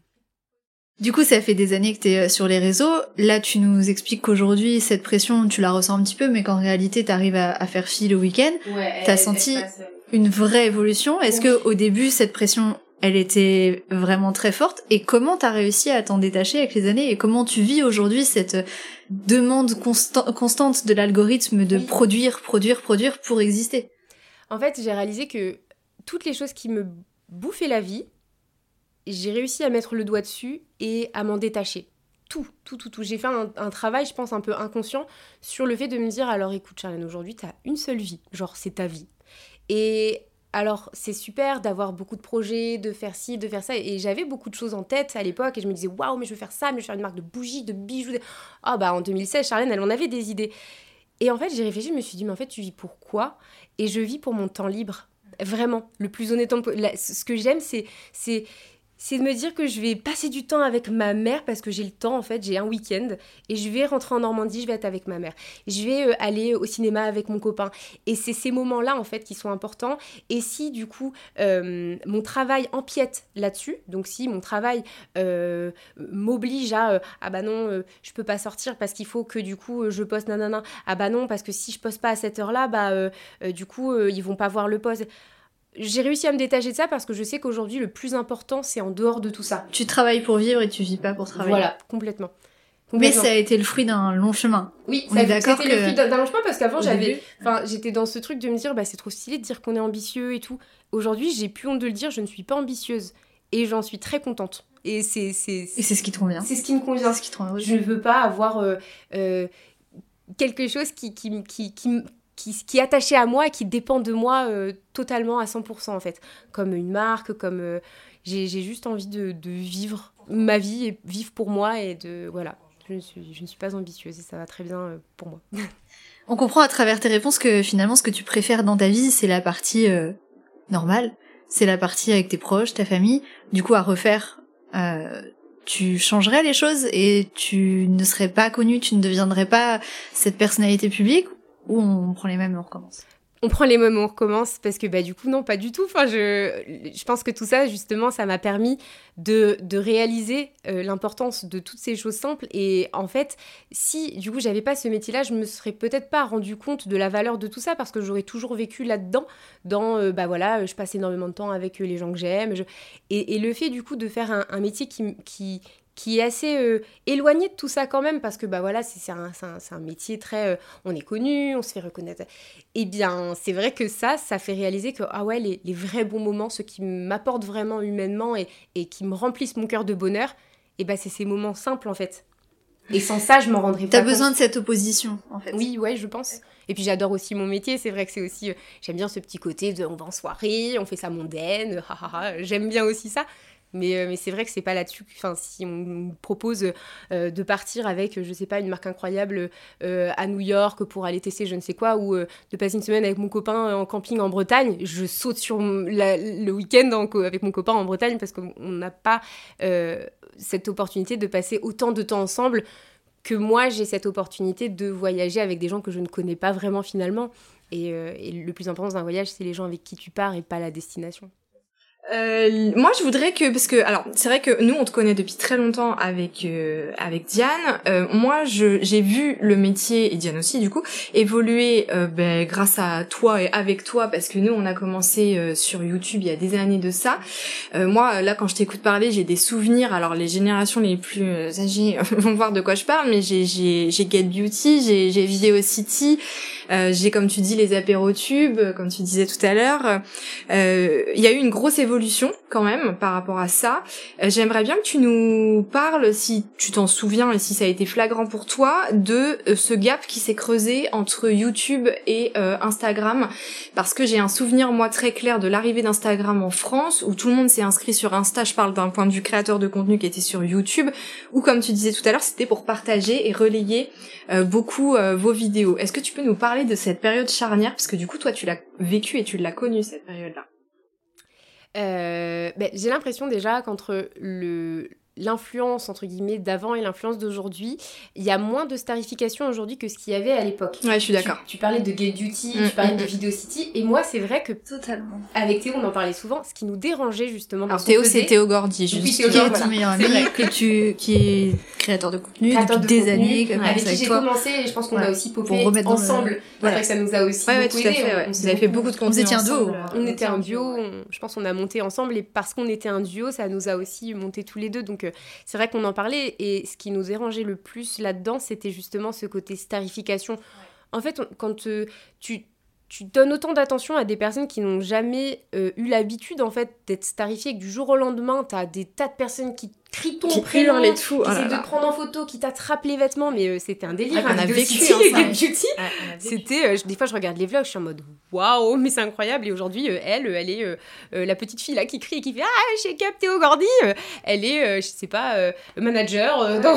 Du coup, ça fait des années que tu es euh, sur les réseaux. Là, tu nous expliques qu'aujourd'hui, cette pression, tu la ressens un petit peu, mais qu'en réalité, tu arrives à, faire fi le week-end. Ouais, tu as senti une vraie évolution. Est-ce que au début, cette pression, elle était vraiment très forte? Et comment tu as réussi à t'en détacher avec les années? Et comment tu vis aujourd'hui cette demande constante de l'algorithme de produire, produire, produire pour exister? En fait, j'ai réalisé que toutes les choses qui me bouffaient la vie, j'ai réussi à mettre le doigt dessus et à m'en détacher. Tout, tout, tout, tout. J'ai fait un, travail, je pense, un peu inconscient sur le fait de me dire alors écoute, Charlène, aujourd'hui, tu as une seule vie. Genre, c'est ta vie. Et alors, c'est super d'avoir beaucoup de projets, de faire ci, de faire ça. Et j'avais beaucoup de choses en tête à l'époque. Et je me disais waouh, mais je veux faire ça, je veux faire une marque de bougies, de bijoux. Ah, bah, en 2016, Charlène, elle en avait des idées. Et en fait, j'ai réfléchi, je me suis dit mais en fait, tu vis pour quoi? Et je vis pour mon temps libre. Vraiment, le plus honnête. Ce que j'aime, c'est c'est de me dire que je vais passer du temps avec ma mère parce que j'ai le temps en fait, j'ai un week-end et je vais rentrer en Normandie, je vais être avec ma mère. Je vais euh, aller au cinéma avec mon copain et c'est ces moments-là en fait qui sont importants. Et si du coup euh, mon travail empiète là-dessus, donc si mon travail euh, m'oblige à ah bah non je peux pas sortir parce qu'il faut que du coup je poste nanana, ah bah non parce que si je poste pas à cette heure-là bah du coup ils vont pas voir le poste j'ai réussi à me détacher de ça parce que je sais qu'aujourd'hui, le plus important, c'est en dehors de tout ça. Tu travailles pour vivre et tu vis pas pour travailler. Voilà, complètement. Mais ça a été le fruit d'un long chemin. Oui, On ça a été le fruit d'un long chemin parce qu'avant j'avais, enfin, j'étais dans ce truc de me dire, bah c'est trop stylé de dire qu'on est ambitieux et tout. Aujourd'hui, j'ai plus honte de le dire, je ne suis pas ambitieuse et j'en suis très contente. Et c'est c'est. Et c'est ce qui te convient. C'est ce qui me convient. Ce qui te rend Je ne veux pas avoir euh, euh, quelque chose qui qui, qui, qui qui, qui est attaché à moi et qui dépend de moi totalement à 100% en fait. Comme une marque, comme j'ai juste envie de, de, vivre ma vie et vivre pour moi et de voilà. Je ne suis, je ne suis pas ambitieuse et ça va très bien pour moi. On comprend à travers tes réponses que finalement ce que tu préfères dans ta vie, c'est la partie normale, c'est la partie avec tes proches, ta famille. Du coup, à refaire, euh, tu changerais les choses et tu ne serais pas connu, tu ne deviendrais pas cette personnalité publique on prend les mêmes on recommence on prend les mêmes on recommence parce que bah du coup non pas du tout. Enfin je, je pense que tout ça justement ça m'a permis de, de réaliser euh, l'importance de toutes ces choses simples. Et en fait si du coup j'avais pas ce métier là je me serais peut-être pas rendu compte de la valeur de tout ça parce que j'aurais toujours vécu là-dedans dans euh, bah voilà je passe énormément de temps avec les gens que j'aime et, le fait du coup de faire un, un métier qui, qui, qui est assez euh, éloigné de tout ça quand même, parce que bah voilà, c'est un, un, un, métier très... Euh, on est connu, on se fait reconnaître. Eh bien, c'est vrai que ça, ça fait réaliser que, ah ouais, les, les vrais bons moments, ceux qui m'apportent vraiment humainement et, et, qui me remplissent mon cœur de bonheur, et eh ben c'est ces moments simples en fait. Et sans ça, je m'en rendrais pas T'as besoin de cette opposition, en fait. Oui, ouais, je pense. Et puis j'adore aussi mon métier. C'est vrai que c'est aussi, euh, j'aime bien ce petit côté de, on va en soirée, on fait ça mondaine. j'aime bien aussi ça. Mais, euh, mais c'est vrai que c'est pas là-dessus. Enfin, si on propose euh, de partir avec, je sais pas, une marque incroyable euh, à New York pour aller tester je ne sais quoi, ou de passer une semaine avec mon copain en camping en Bretagne, je saute sur le week-end avec mon copain en Bretagne parce qu'on n'a pas cette opportunité de passer autant de temps ensemble que moi j'ai cette opportunité de voyager avec des gens que je ne connais pas vraiment finalement. Et, et le plus important dans un voyage, c'est les gens avec qui tu pars et pas la destination. Euh, moi, je voudrais que parce que alors c'est vrai que nous on te connaît depuis très longtemps avec euh, avec Diane. Euh, moi, je j'ai vu le métier et Diane aussi du coup évoluer euh, ben, grâce à toi et avec toi parce que nous on a commencé euh, sur YouTube il y a des années de ça. moi, là quand je t'écoute parler, j'ai des souvenirs. Alors les générations les plus âgées vont voir de quoi je parle, mais j'ai j'ai j'ai Get Beauty, j'ai j'ai Video City. Euh, j'ai, comme tu dis, les apérotubes, comme tu disais tout à l'heure. Euh, il y a eu une grosse évolution quand même par rapport à ça. Euh, j'aimerais bien que tu nous parles, si tu t'en souviens et si ça a été flagrant pour toi, de ce gap qui s'est creusé entre YouTube et Instagram, parce que j'ai un souvenir moi très clair de l'arrivée d'Instagram en France, où tout le monde s'est inscrit sur Insta. Je parle d'un point de vue créateur de contenu qui était sur YouTube, où comme tu disais tout à l'heure, c'était pour partager et relayer beaucoup vos vidéos. Est-ce que tu peux nous parler de cette période charnière? Parce que du coup, toi, tu l'as vécu et tu l'as connue, cette période-là. Euh, ben, j'ai l'impression déjà qu'entre le, l'influence entre guillemets d'avant et l'influence d'aujourd'hui, il y a moins de starification aujourd'hui que ce qu'il y avait à l'époque. Ouais, je suis d'accord. Tu, parlais de Gay Duty, mm, tu parlais de mm, mm. Video City, et moi c'est vrai que totalement. Avec Théo, on en parlait souvent. Ce qui nous dérangeait justement. Alors Théo, c'est Théo Gordy, juste qui est ton meilleur ami, que tu, qui est créateur de contenu depuis des années, avec, qui j'ai commencé, et je pense qu'on a aussi popé ensemble. C'est vrai que ça nous a aussi ouais, tout à fait. Vous avez fait beaucoup de contenu. Vous étiez un duo. On était un duo. Je pense qu'on a monté ensemble, et parce qu'on était un duo, ça nous a aussi monté tous les deux. Donc c'est vrai qu'on en parlait. Et ce qui nous dérangeait le plus là-dedans, c'était justement ce côté starification. En fait, quand euh, tu, tu donnes autant d'attention à des personnes qui n'ont jamais euh, eu l'habitude en fait d'être starifiées, que du jour au lendemain, tu as des tas de personnes qui ton qui prénom, les tout. qui oh de prendre en photo, qui t'attrape les vêtements, mais euh, c'était un délire. Ah, on a vécu beauty. C'était, des fois je regarde les vlogs, je suis en mode waouh, mais c'est incroyable. Et aujourd'hui, euh, elle, elle est euh, la petite fille là qui crie et qui fait ah j'ai capté Théo Gordy. elle est, je sais pas, manager dans,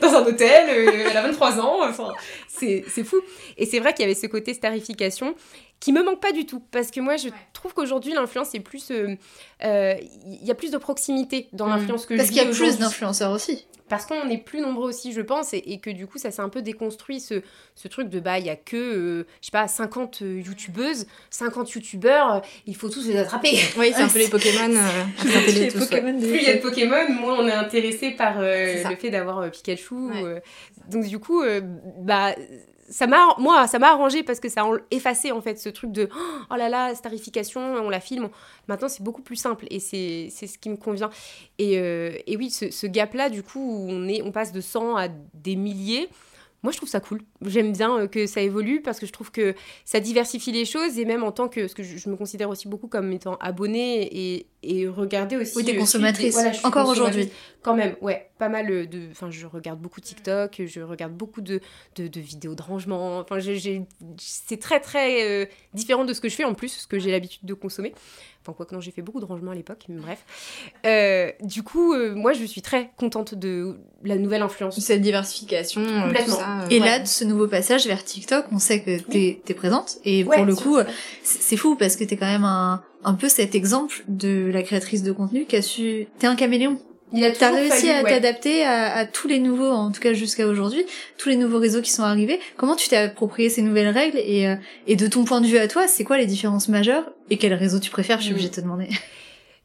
dans, un hôtel. elle a 23 ans. Enfin, c'est fou. Et c'est vrai qu'il y avait ce côté starification qui me manque pas du tout parce que moi je trouve qu'aujourd'hui l'influence est plus il euh, euh, y a plus de proximité dans mm. l'influence que parce qu'il y a plus d'influenceurs aussi. Parce qu'on est plus nombreux aussi je pense et, que du coup ça s'est un peu déconstruit ce, ce truc de bah il y a que euh, je sais pas 50 youtubeuses 50 youtubeurs il faut tous les attraper. Oui c'est un peu les Pokémon les tous, Pokémon plus il y a de Pokémon moins on est intéressé par le fait d'avoir Pikachu donc du coup bah ça m'a moi ça m'a arrangé parce que ça a effacé en fait ce truc de oh là là starification on la filme. Maintenant c'est beaucoup plus simple et c'est ce qui me convient. Et, euh, et oui ce, gap là du coup où on est on passe de 100 à des milliers moi je trouve ça cool. J'aime bien euh, que ça évolue parce que je trouve que ça diversifie les choses et même en tant que ce que je, me considère aussi beaucoup comme étant abonné et, et regarder aussi. Oui, des euh, consommatrices. voilà, Encore consommatrice. aujourd'hui. Quand même, ouais, pas mal euh, de. Enfin, je regarde beaucoup TikTok, je regarde beaucoup de, de, de vidéos de rangement. Enfin, j'ai- j'ai- c'est très très euh, différent de ce que je fais en plus, ce que j'ai l'habitude de consommer. Enfin, quoi que non, j'ai fait beaucoup de rangement à l'époque, mais bref. Euh, du coup, euh, moi, je suis très contente de la nouvelle influence. Cette diversification, Complètement. tout ça, euh, Et Ouais. là, de ce nouveau passage vers TikTok, on sait que t'es es présente. Et Ouais, pour le coup, c'est c'est fou parce que t'es quand même un, un peu cet exemple de la créatrice de contenu qui a su... T'es un caméléon. Il a T'as réussi fallu, à ouais. t'adapter à, à tous les nouveaux, en tout cas jusqu'à aujourd'hui, tous les nouveaux réseaux qui sont arrivés. Comment tu t'es approprié ces nouvelles règles et, euh, et de ton point de vue à toi, c'est quoi les différences majeures et quel réseau tu préfères Je suis Mm. obligée de te demander.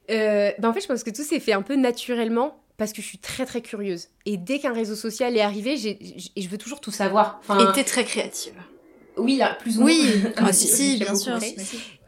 Euh, bah en fait, je pense que tout s'est fait un peu naturellement parce que je suis très très curieuse. Et dès qu'un réseau social est arrivé, j'ai, j'ai- et je veux toujours tout savoir. Enfin, très créative. Oui, là, plus ou moins. ah, si, si, J'ai bien sûr.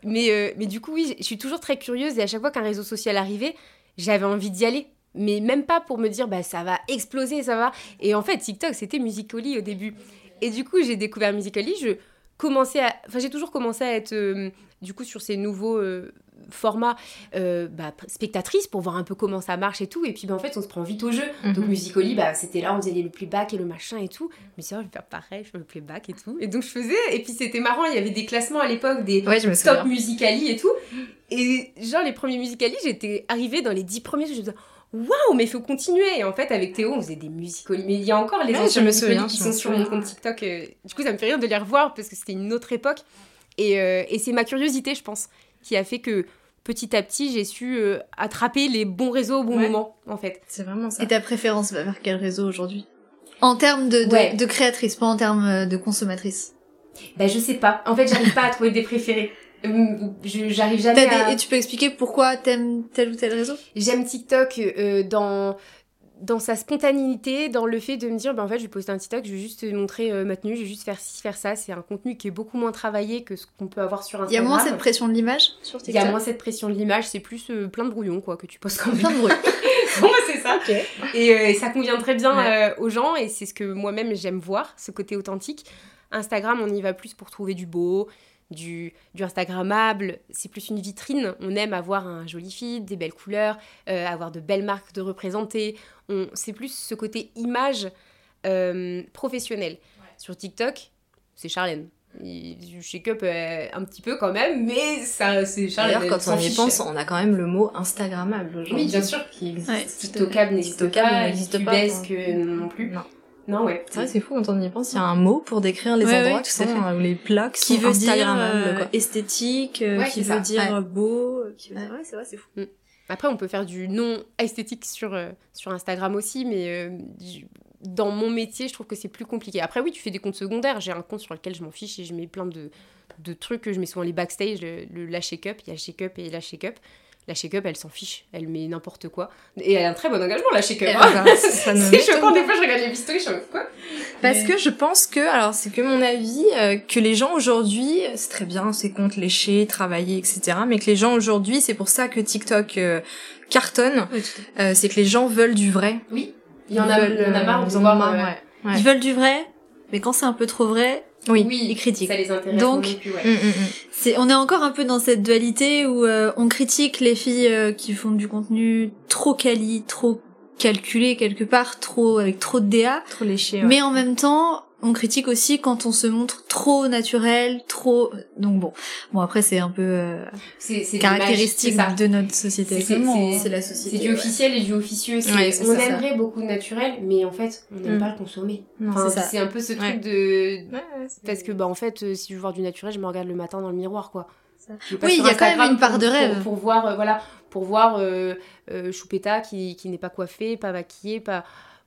Mais, euh, mais du coup, oui, je suis toujours très curieuse et à chaque fois qu'un réseau social arrivait, j'avais envie d'y aller. Mais même pas pour me dire, bah ça va exploser, ça va. Et en fait, TikTok, c'était Musical.ly au début. Et du coup, j'ai découvert Musical.ly, je commençais à... Enfin, j'ai toujours commencé à être, euh, du coup, sur ces nouveaux euh, formats, euh, bah, spectatrice pour voir un peu comment ça marche et tout. Et puis, bah, en fait, on se prend vite au jeu. Donc, Mhm. Musical.ly, bah, c'était là, on faisait le playback et le machin et tout. Mais c'est vrai, je vais faire pareil, je fais le playback et tout. Et donc, je faisais... Et puis, c'était marrant, il y avait des classements à l'époque, des Ouais, top. Musicali et tout. Et genre, les premiers Musicali, j'étais arrivée dans les dix premiers, je me disais, waouh, mais il faut continuer. Et en fait, avec Théo, on faisait des Musicali. Mais il y a encore les Ouais, je me souviens, qui sont sur mon compte TikTok. euh, Du coup, ça me fait rire de les revoir parce que c'était une autre époque. Et, euh, et c'est ma curiosité, je pense, qui a fait que petit à petit, j'ai su euh, attraper les bons réseaux au bon Ouais. moment, en fait. C'est vraiment ça. Et ta préférence va vers quel réseau aujourd'hui? En termes de, de, Ouais. de créatrice, pas en termes euh, de consommatrice? Ben, je sais pas. En fait, j'arrive pas à trouver des préférés. Je- J'arrive jamais des- à... Et tu peux expliquer pourquoi t'aimes tel ou tel réseau? J'aime TikTok euh, dans dans sa spontanéité, dans le fait de me dire, bah, en fait, je vais poster un TikTok, je vais juste montrer euh, ma tenue, je vais juste faire ci, faire ça. C'est un contenu qui est beaucoup moins travaillé que ce qu'on peut avoir sur Il y a Instagram. moins cette pression de l'image sur Il y TikTok a moins cette pression de l'image, c'est plus euh, plein de brouillons, quoi, que tu postes même. Plein de bruit. Bon, c'est ça. Et, euh, et ça convient très bien Ouais. aux gens, et c'est ce que moi-même j'aime voir, ce côté authentique. Instagram, on y va plus pour trouver du beau, du, du Instagrammable. C'est plus une vitrine. On aime avoir un joli feed, des belles couleurs, euh, avoir de belles marques de représenter. On, c'est plus ce côté image euh, professionnelle. Sur TikTok, c'est Charlène. Il- Du shake-up euh, un petit peu quand même, mais ça, c'est Charlène. D'ailleurs, quand on y fiche. pense, on a quand même le mot Instagrammable aujourd'hui. Oui, bien sûr. Qui existe. Ouais. TikTokable n'existe pas, n'existe pas, Cubesque non plus. Non. Non, ouais. C'est vrai, c'est fou quand on y pense. Il y a un mot pour décrire les Ouais, endroits ouais, qui sont, euh, ou les plats qui, qui sont veut dire euh, esthétique, euh, Ouais, qui veut ça. dire Ouais. beau, euh, qui veut... ouais, c'est vrai, c'est fou. Après, on peut faire du non esthétique sur, euh, sur Instagram aussi, mais euh, du- dans mon métier, je trouve que c'est plus compliqué. Après, oui, tu fais des comptes secondaires. J'ai un compte sur lequel je m'en fiche et je mets plein de, de trucs que je mets souvent les backstage, le, le la shake-up. Il y a shake-up et la shake-up. La shake-up, elle s'en fiche. Elle met n'importe quoi. Et elle a un très bon engagement, la shake-up. Eh hein. ben, ça- choquant, pas. des fois, je regarde les stories, je quoi? Parce Mais- que je pense que, alors c'est que mon avis, euh, que les gens aujourd'hui, c'est très bien, c'est compte lécher, travailler, etc. Mais que les gens aujourd'hui, c'est pour ça que TikTok euh, cartonne, euh, c'est que les gens veulent du vrai. Oui. Il y en a, Ils veulent, il y en a marre ils en ont marre, ouais. Ouais. Ils veulent du vrai, mais quand c'est un peu trop vrai, Oui. Oui, ils critiquent. ça les intéresse Donc, non plus, ouais. Mm, mm, mm. C'est, on est encore un peu dans cette dualité où euh, on critique les filles euh, qui font du contenu trop quali, trop calculé quelque part, trop avec trop de DA, Trop léché. ouais. mais en même temps, on critique aussi quand on se montre trop naturel, trop. Donc bon, bon après c'est un peu euh, C'est c'est caractéristique c'est de notre société. C'est- c'est- c'est- c'est la C'est société. du ouais. officiel et du officieux. c'est- Ouais, c'est on ça, aimerait beaucoup de naturel, mais en fait, on n'aime Mm. pas le consommer. Non, Enfin, c'est ça. c'est un peu ce truc Ouais. de. Ouais, ouais, c'est- Parce que, bah, en fait, euh, si je veux voir du naturel, je me regarde le matin dans le miroir, quoi. Oui, il y a quand même une part pour- de pour- rêve. Pour, voir, euh, voilà, pour voir euh, euh, Choupetta qui, qui n'est pas coiffée, pas maquillée, pas.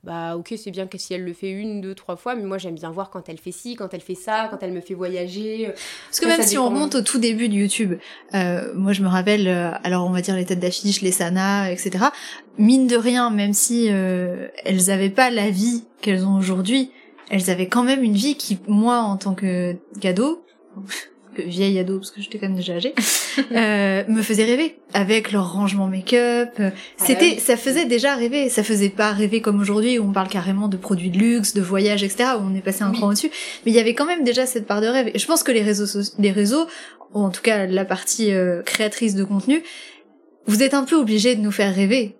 Bah, ok, c'est bien que si elle le fait une, deux, trois fois, mais moi j'aime bien voir quand elle fait ci, quand elle fait ça, quand elle me fait voyager. Parce que Ça, même ça si on remonte au tout début de YouTube, euh, moi je me rappelle, euh, alors on va dire les têtes d'affiche, les Sana, etc. Mine de rien, même si euh, elles avaient pas la vie qu'elles ont aujourd'hui, elles avaient quand même une vie qui, moi en tant que qu'ado, que vieille ado parce que j'étais quand même déjà âgée, euh, me faisait rêver avec leur rangement make-up. Ah C'était, bah oui. ça faisait déjà rêver. Ça faisait pas rêver comme aujourd'hui où on parle carrément de produits de luxe, de voyages, etc. Où on est passé un Oui. cran au-dessus. Mais il y avait quand même déjà cette part de rêve. Et je pense que les réseaux, les réseaux, ou en tout cas la partie euh, créatrice de contenu, vous êtes un peu obligé de nous faire rêver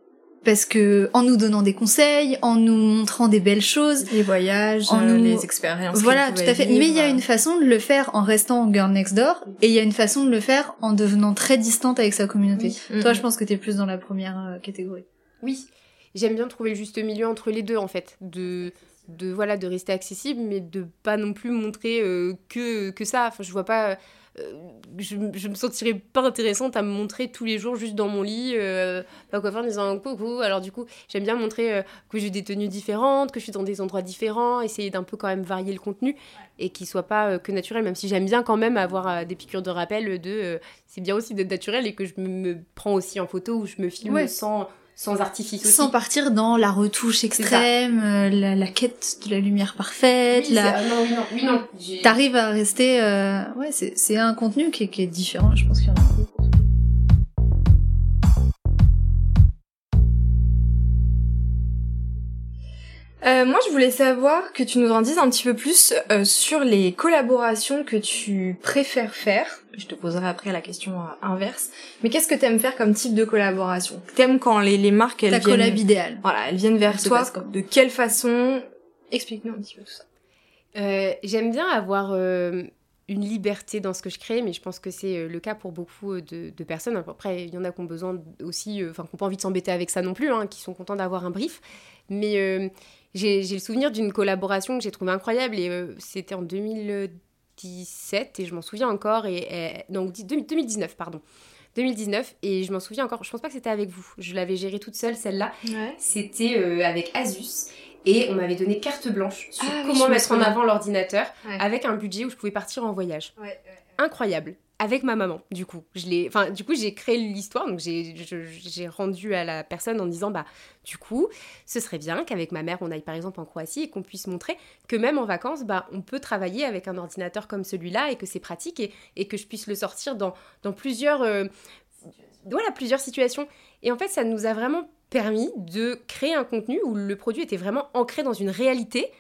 parce que en nous donnant des conseils, en nous montrant des belles choses, les voyages, En euh, nous- les expériences. voilà, tout à fait. vivre, Mais il y a euh. une façon de le faire en restant girl next door, et il y a une façon de le faire en devenant très distante avec sa communauté. Oui. Toi, je pense que t'es plus dans la première euh, catégorie. Oui, j'aime bien trouver le juste milieu entre les deux en fait, de de voilà de rester accessible mais de pas non plus montrer euh, que que ça. Enfin, je vois pas euh, je, je me sentirais pas intéressante à me montrer tous les jours juste dans mon lit euh, pas quoi faire en disant coucou alors du coup j'aime bien montrer euh, que j'ai des tenues différentes que je suis dans des endroits différents essayer d'un peu quand même varier le contenu et qu'il soit pas euh, que naturel même si j'aime bien quand même avoir euh, des piqûres de rappel de euh, c'est bien aussi d'être naturel et que je me, me prends aussi en photo ou je me filme Ouais. sans sans artifice aussi. Sans partir dans la retouche extrême, euh, la, la quête de la lumière parfaite, Oui, la... non, oui, non, oui, non. T'arrives à rester... euh, Ouais, c'est c'est un contenu qui est, qui est différent, je pense qu'il y en a beaucoup. Euh, moi, je voulais savoir que tu nous en dises un petit peu plus euh, sur les collaborations que tu préfères faire. Je te poserai après la question euh, inverse. Mais qu'est-ce que t'aimes faire comme type de collaboration? T'aimes quand les, les marques elles Ta viennent, collab idéale. voilà, elles viennent vers toi. De quelle façon? Explique-nous un petit peu tout ça. Euh, J'aime bien avoir euh, une liberté dans ce que je crée, mais je pense que c'est le cas pour beaucoup de, de personnes. Après, il y en a qui ont besoin aussi, enfin, qui n'ont pas envie de s'embêter avec ça non plus, hein, qui sont contents d'avoir un brief. Mais euh, j'ai le souvenir d'une collaboration que j'ai trouvée incroyable et euh, c'était en 2017 et je m'en souviens encore. Et, et- donc, 2019, pardon. 2019 et je m'en souviens encore, je pense pas que c'était avec vous, je l'avais gérée toute seule celle-là, Ouais. c'était euh, avec Asus et on m'avait donné carte blanche sur Ah oui, comment me mettre en avant l'ordinateur Ouais. avec un budget où je pouvais partir en voyage. Ouais, Incroyable. Avec ma maman, du coup. Je l'ai, enfin, du coup, j'ai créé l'histoire, donc j'ai, rendu à la personne en disant, bah, du coup, ce serait bien qu'avec ma mère, on aille par exemple en Croatie et qu'on puisse montrer que même en vacances, bah, on peut travailler avec un ordinateur comme celui-là et que c'est pratique et, et que je puisse le sortir dans, dans plusieurs, euh, voilà, plusieurs situations. Et en fait, ça nous a vraiment permis de créer un contenu où le produit était vraiment ancré dans une réalité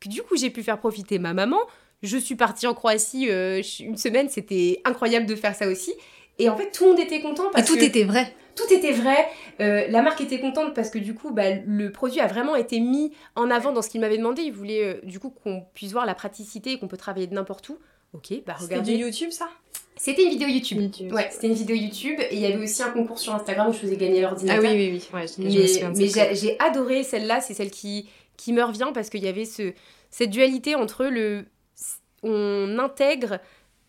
que du coup j'ai pu faire profiter ma maman. Je suis partie en Croatie euh, une semaine, c'était incroyable de faire ça aussi. Et en fait, tout le monde était content Et parce tout que était vrai. tout était vrai. Euh, la marque était contente parce que du coup, bah, le produit a vraiment été mis en avant dans ce qu'il m'avait demandé. Il voulait euh, du coup qu'on puisse voir la praticité et qu'on peut travailler de n'importe où. Ok, bah C'était du regardez. YouTube, ça? C'était une vidéo YouTube. YouTube. Ouais, c'était une vidéo YouTube et il y avait aussi un concours sur Instagram où je faisais gagner Ah l'ordinateur. oui, oui, oui. Ouais, je, je me Mais, j'ai adoré celle-là, c'est celle qui, qui me revient parce qu'il y avait ce, cette dualité entre le. On intègre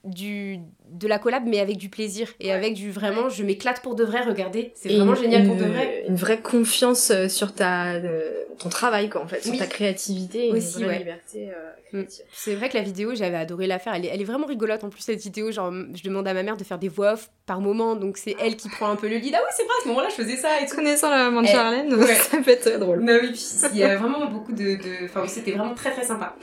du, de la collab, mais avec du plaisir et avec du vraiment, je m'éclate pour de vrai, regardez, c'est vraiment une- génial pour une- de vrai. Une vraie confiance euh, sur ta, euh, ton travail, quoi, en fait, sur Oui. ta créativité et Aussi, une vraie ouais. liberté euh, Mm. créative. C'est vrai que la vidéo, j'avais adoré la faire. Elle est, elle est vraiment rigolote en plus, cette vidéo. Genre, je demande à ma mère de faire des voix off par moment, donc c'est elle qui prend un peu le lead. Ah ouais, c'est vrai, à ce moment-là, je faisais ça et tout. Connaissant la maman de Eh, Charlène, ouais. ça peut être très drôle. Non, oui, puis il y a vraiment beaucoup de. de- Enfin, oui, c'était vraiment très très sympa.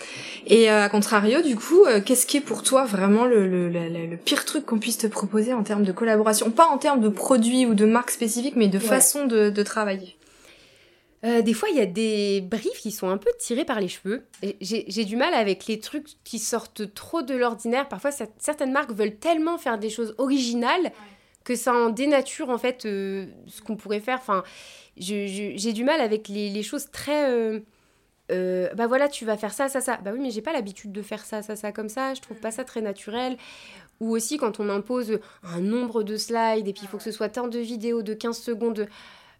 Et euh, à contrario, du coup, qu'est-ce qui est pour toi vraiment le, le, le, le- le pire truc qu'on puisse te proposer en termes de collaboration Pas en termes de produits ou de marques spécifiques, mais de Ouais. façon de, de travailler. Euh, des fois, il y a des briefs qui sont un peu tirés par les cheveux. J'ai du mal avec les trucs qui sortent trop de l'ordinaire. Parfois, cer- certaines marques veulent tellement faire des choses originales que ça en dénature en fait euh, ce qu'on pourrait faire. Enfin, j'ai du mal avec les, les choses très. euh, euh, bah voilà, tu vas faire ça, ça, ça. Bah oui, mais j'ai pas l'habitude de faire ça, ça, ça comme ça. Je trouve pas ça très naturel. Ou aussi quand on impose un nombre de slides et puis il faut que ce soit tant de vidéos de 15 secondes.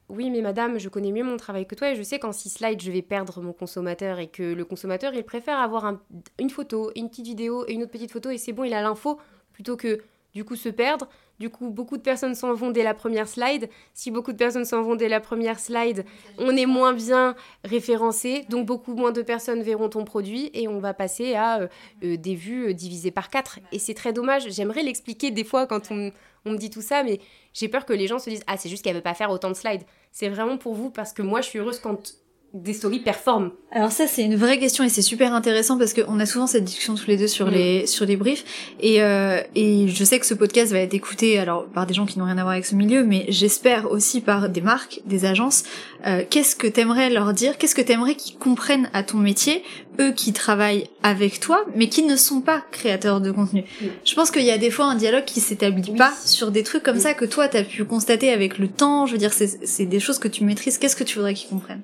Oui, mais madame, je connais mieux mon travail que toi et je sais qu'en 6 slides, je vais perdre mon consommateur et que le consommateur, il préfère avoir un- une photo, une petite vidéo et une autre petite photo et c'est bon, il a l'info plutôt que du coup se perdre. Du coup, beaucoup de personnes s'en vont dès la première slide. Si beaucoup de personnes s'en vont dès la première slide, on est moins bien référencé, donc beaucoup moins de personnes verront ton produit et on va passer à euh, euh, des vues euh, divisées par 4. Et c'est très dommage. J'aimerais l'expliquer des fois quand on, on me dit tout ça, mais j'ai peur que les gens se disent Ah, c'est juste qu'elle veut pas faire autant de slides. C'est vraiment pour vous parce que moi, je suis heureuse quand des stories performent Alors ça c'est une vraie question et c'est super intéressant parce qu'on a souvent cette discussion tous les deux sur Mm. les sur les briefs et euh, et je sais que ce podcast va être écouté alors par des gens qui n'ont rien à voir avec ce milieu mais j'espère aussi par des marques, des agences. Euh, qu'est-ce que t'aimerais leur dire? Qu'est-ce que t'aimerais qu'ils comprennent à ton métier eux qui travaillent avec toi mais qui ne sont pas créateurs de contenu? Mm. Je pense qu'il y a des fois un dialogue qui s'établit Oui. pas sur des trucs comme Oui. ça que toi t'as pu constater avec le temps. Je veux dire c'est c'est des choses que tu maîtrises. Qu'est-ce que tu voudrais qu'ils comprennent?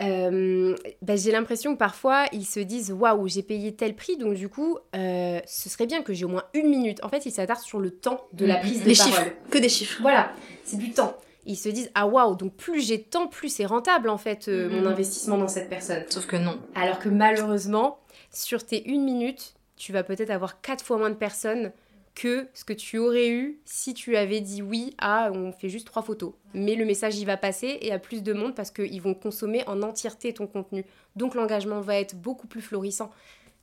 Euh, bah, j'ai l'impression que parfois ils se disent waouh j'ai payé tel prix donc du coup euh, ce serait bien que j'ai au moins une minute en fait ils s'attardent sur le temps de la prise de Les parole chiffres, que des chiffres. voilà c'est du temps ils se disent ah waouh donc plus j'ai de temps plus c'est rentable en fait euh, mon Mhm. investissement dans cette personne Sauf que non. alors que malheureusement sur tes une minute tu vas peut-être avoir quatre fois moins de personnes que ce que tu aurais eu si tu avais dit oui à on fait juste trois photos. Mais le message y va passer et à plus de monde parce qu'ils vont consommer en entièreté ton contenu. Donc l'engagement va être beaucoup plus florissant.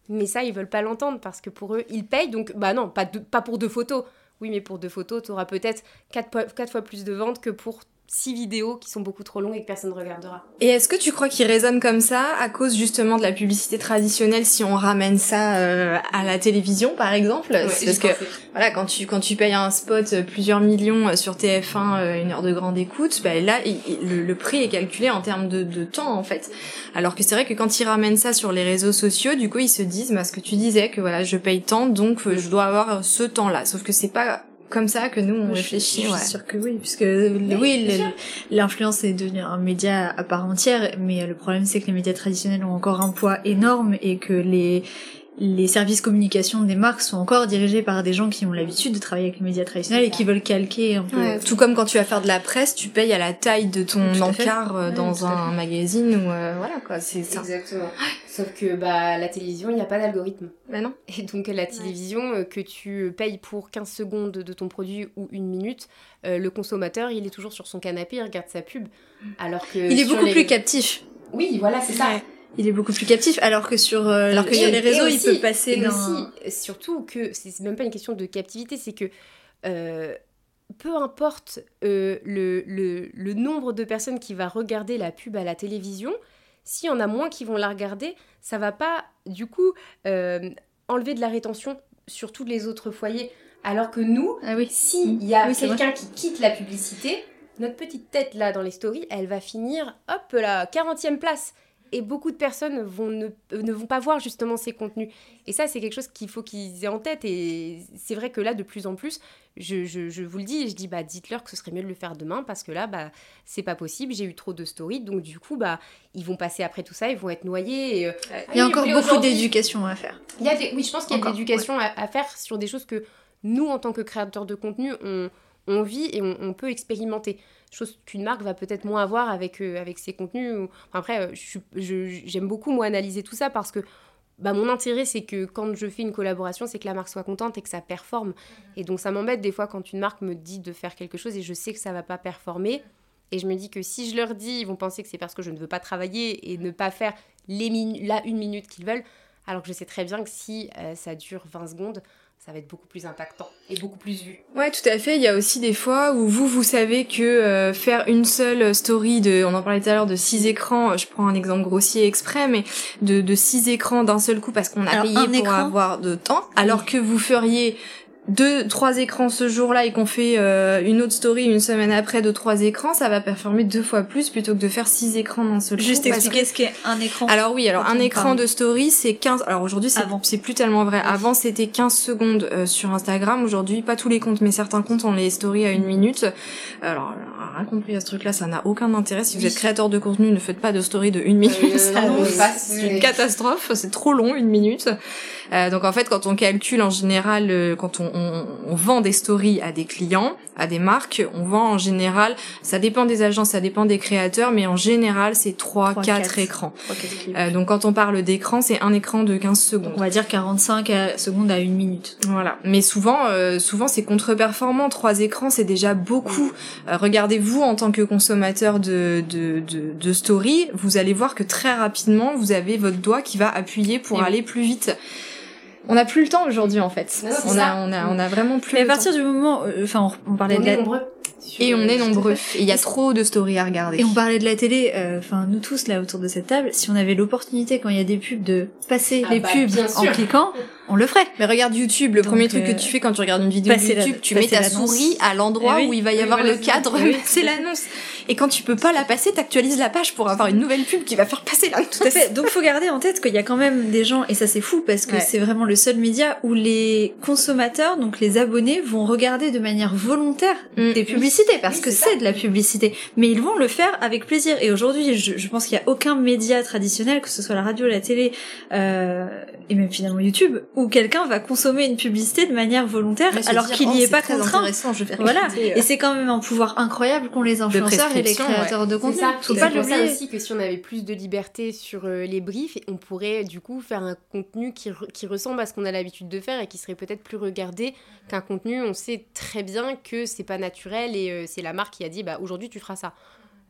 Mais ça, ils veulent pas l'entendre parce que pour eux, ils payent. Donc, bah non, pas, pour deux photos. Oui, mais pour deux photos, tu auras peut-être quatre, quatre fois plus de ventes que pour six vidéos qui sont beaucoup trop longues et que personne ne regardera. Et est-ce que tu crois qu'il résonne comme ça à cause justement de la publicité traditionnelle si on ramène ça euh, à la télévision par exemple? C'est Parce que voilà, quand tu quand tu payes un spot euh, plusieurs millions euh, sur TF1, euh, une heure de grande écoute, bah là il- il- le, le prix est calculé en termes de, de temps en fait. Alors que c'est vrai que quand ils ramènent ça sur les réseaux sociaux, du coup ils se disent, bah, ce que tu disais que voilà je paye tant donc euh, je dois avoir ce temps-là. Sauf que c'est pas comme ça que nous on je réfléchit. suis, je ouais. suis sûre que oui, puisque oui, l'influence est devenue un média à part entière, mais le problème c'est que les médias traditionnels ont encore un poids énorme et que les les services communication des marques sont encore dirigés par des gens qui ont l'habitude de travailler avec les médias traditionnels et qui veulent calquer un peu. Ouais, tout comme quand tu vas faire de la presse, tu payes à la taille de ton encart euh, Ouais, dans un magazine ou euh, voilà quoi, c'est ça. Exactement. Sauf que bah, la télévision, il n'y a pas d'algorithme. Mais non. Et donc la télévision, euh, que tu payes pour 15 secondes de ton produit ou une minute, euh, le consommateur, il est toujours sur son canapé, il regarde sa pub. Alors que Il est beaucoup les- plus captif. Oui, voilà, c'est ça. Il est beaucoup plus captif, alors que sur euh, Alors que les réseaux, il peut passer Et d'un. aussi, euh, surtout que c'est même pas une question de captivité, c'est que euh, peu importe euh, le, le, le nombre de personnes qui va regarder la pub à la télévision, s'il y en a moins qui vont la regarder, ça va pas du coup enlever de la rétention sur tous les autres foyers. Alors que nous, Ah oui. s'il y a Oui, quelqu'un qui quitte la publicité, notre petite tête là dans les stories, elle va finir, hop là, 40e place. Et beaucoup de personnes vont ne, euh, ne vont pas voir justement ces contenus. Et ça, c'est quelque chose qu'il faut qu'ils aient en tête. Et c'est vrai que là, de plus en plus, je, je, je vous le dis, je dis, bah, dites-leur que ce serait mieux de le faire demain parce que là, bah, c'est pas possible. J'ai eu trop de stories. Donc, du coup, bah, ils vont passer après tout ça, ils vont être noyés. Et, euh, Il y a encore beaucoup d'éducation à faire. il y a des- oui, je pense qu'il y a de l'éducation à, à faire sur des choses que nous, en tant que créateurs de contenu, on, on vit et on, on peut expérimenter. Chose qu'une marque va peut-être moins avoir avec, euh, avec ses contenus. ou- enfin, après, euh, j'aime beaucoup, moi, analyser tout ça parce que bah, mon intérêt, c'est que quand je fais une collaboration, c'est que la marque soit contente et que ça performe. Et donc, ça m'embête des fois quand une marque me dit de faire quelque chose et je sais que ça va pas performer. Et je me dis que si je leur dis, ils vont penser que c'est parce que je ne veux pas travailler et ne pas faire les la une minute qu'ils veulent. Alors que je sais très bien que si euh, ça dure 20 secondes, ça va être beaucoup plus impactant et beaucoup plus vu. Ouais, tout à fait. Il y a aussi des fois où vous, vous savez que euh, faire une seule story de, on en parlait tout à l'heure, de six écrans, je prends un exemple grossier exprès, mais de, de six écrans d'un seul coup parce qu'on a Alors, payé pour écran avoir de temps, alors que vous feriez deux, trois écrans ce jour-là et qu'on fait euh, une autre story une semaine après de trois écrans, ça va performer deux fois plus plutôt que de faire six écrans d'un seul Juste coup. expliquer ce qu'est un écran. alors oui, alors un écran parle. de story, c'est 15... Alors aujourd'hui, c'est c'est plus tellement vrai. Avant, c'était 15 secondes euh, sur Instagram. Aujourd'hui, pas tous les comptes, mais certains comptes ont les stories à une minute. Alors, rien compris à ce truc-là, ça n'a aucun intérêt. Si vous Oui. êt créateur de contenu, ne faites pas de story de une minute. Euh. C'est oui. une catastrophe. C'est trop long, une minute. Euh, donc en fait, quand on calcule en général, euh, quand on, on, on vend des stories à des clients, à des marques, on vend en général, ça dépend des agences, ça dépend des créateurs, mais en général, c'est 3, Trois, 4 quatre. écrans. Euh, donc quand on parle d'écran, c'est un écran de 15 secondes. On va dire 45 à- secondes à une minute. Voilà. Mais souvent, euh, souvent c'est contre-performant. Trois écrans, c'est déjà beaucoup. Euh, Regardez-vous en tant que consommateur de, de, de, de story, vous allez voir que très rapidement, vous avez votre doigt qui va appuyer pour Et aller plus vite. On n'a plus le temps aujourd'hui en fait. Non, on, a, on, a, on a vraiment plus Mais à partir temps. du moment, euh, enfin, on, on parlait On de est la, nombreux. Et on est nombreux. il y a trop de stories à regarder. Et on parlait de la télé, euh, enfin nous tous là autour de cette table, si on avait l'opportunité quand il y a des pubs de passer Ah les bah, pubs bien en cliquant, on le ferait. Mais regarde YouTube, le Donc, premier truc euh, que tu fais quand tu regardes une vidéo passer la- YouTube, tu mets ta souris à l'endroit Eh oui. où il va y Oui, avoir voilà, le cadre. Oui, c'est l'annonce. Et quand tu peux pas la passer, t'actualises la page pour avoir une nouvelle pub qui va faire passer l'annonce. Tout à fait. Donc faut garder en tête qu'il y a quand même des gens, et ça c'est fou parce que Ouais. c'est vraiment le seul média où les consommateurs, donc les abonnés, vont regarder de manière volontaire Mm. des publicités parce que c'est de la publicité. Mais ils vont le faire avec plaisir. Et aujourd'hui, je, je pense qu'il y a aucun média traditionnel, que ce soit la radio, la télé, euh, et même finalement YouTube, où quelqu'un va consommer une publicité de manière volontaire alors qu'il oh, n'y est pas contraint. je vais Voilà. euh. Et c'est quand même un pouvoir incroyable qu'ont les influenceurs et les créateurs de contenu. ça. Faut pas pour ça aussi que si on avait plus de liberté sur euh, les briefs, on pourrait du coup faire un contenu qui, re- qui ressemble à ce qu'on a l'habitude de faire et qui serait peut-être plus regardé qu'un contenu. On sait très bien que c'est pas naturel et euh, c'est la marque qui a dit bah aujourd'hui tu feras ça.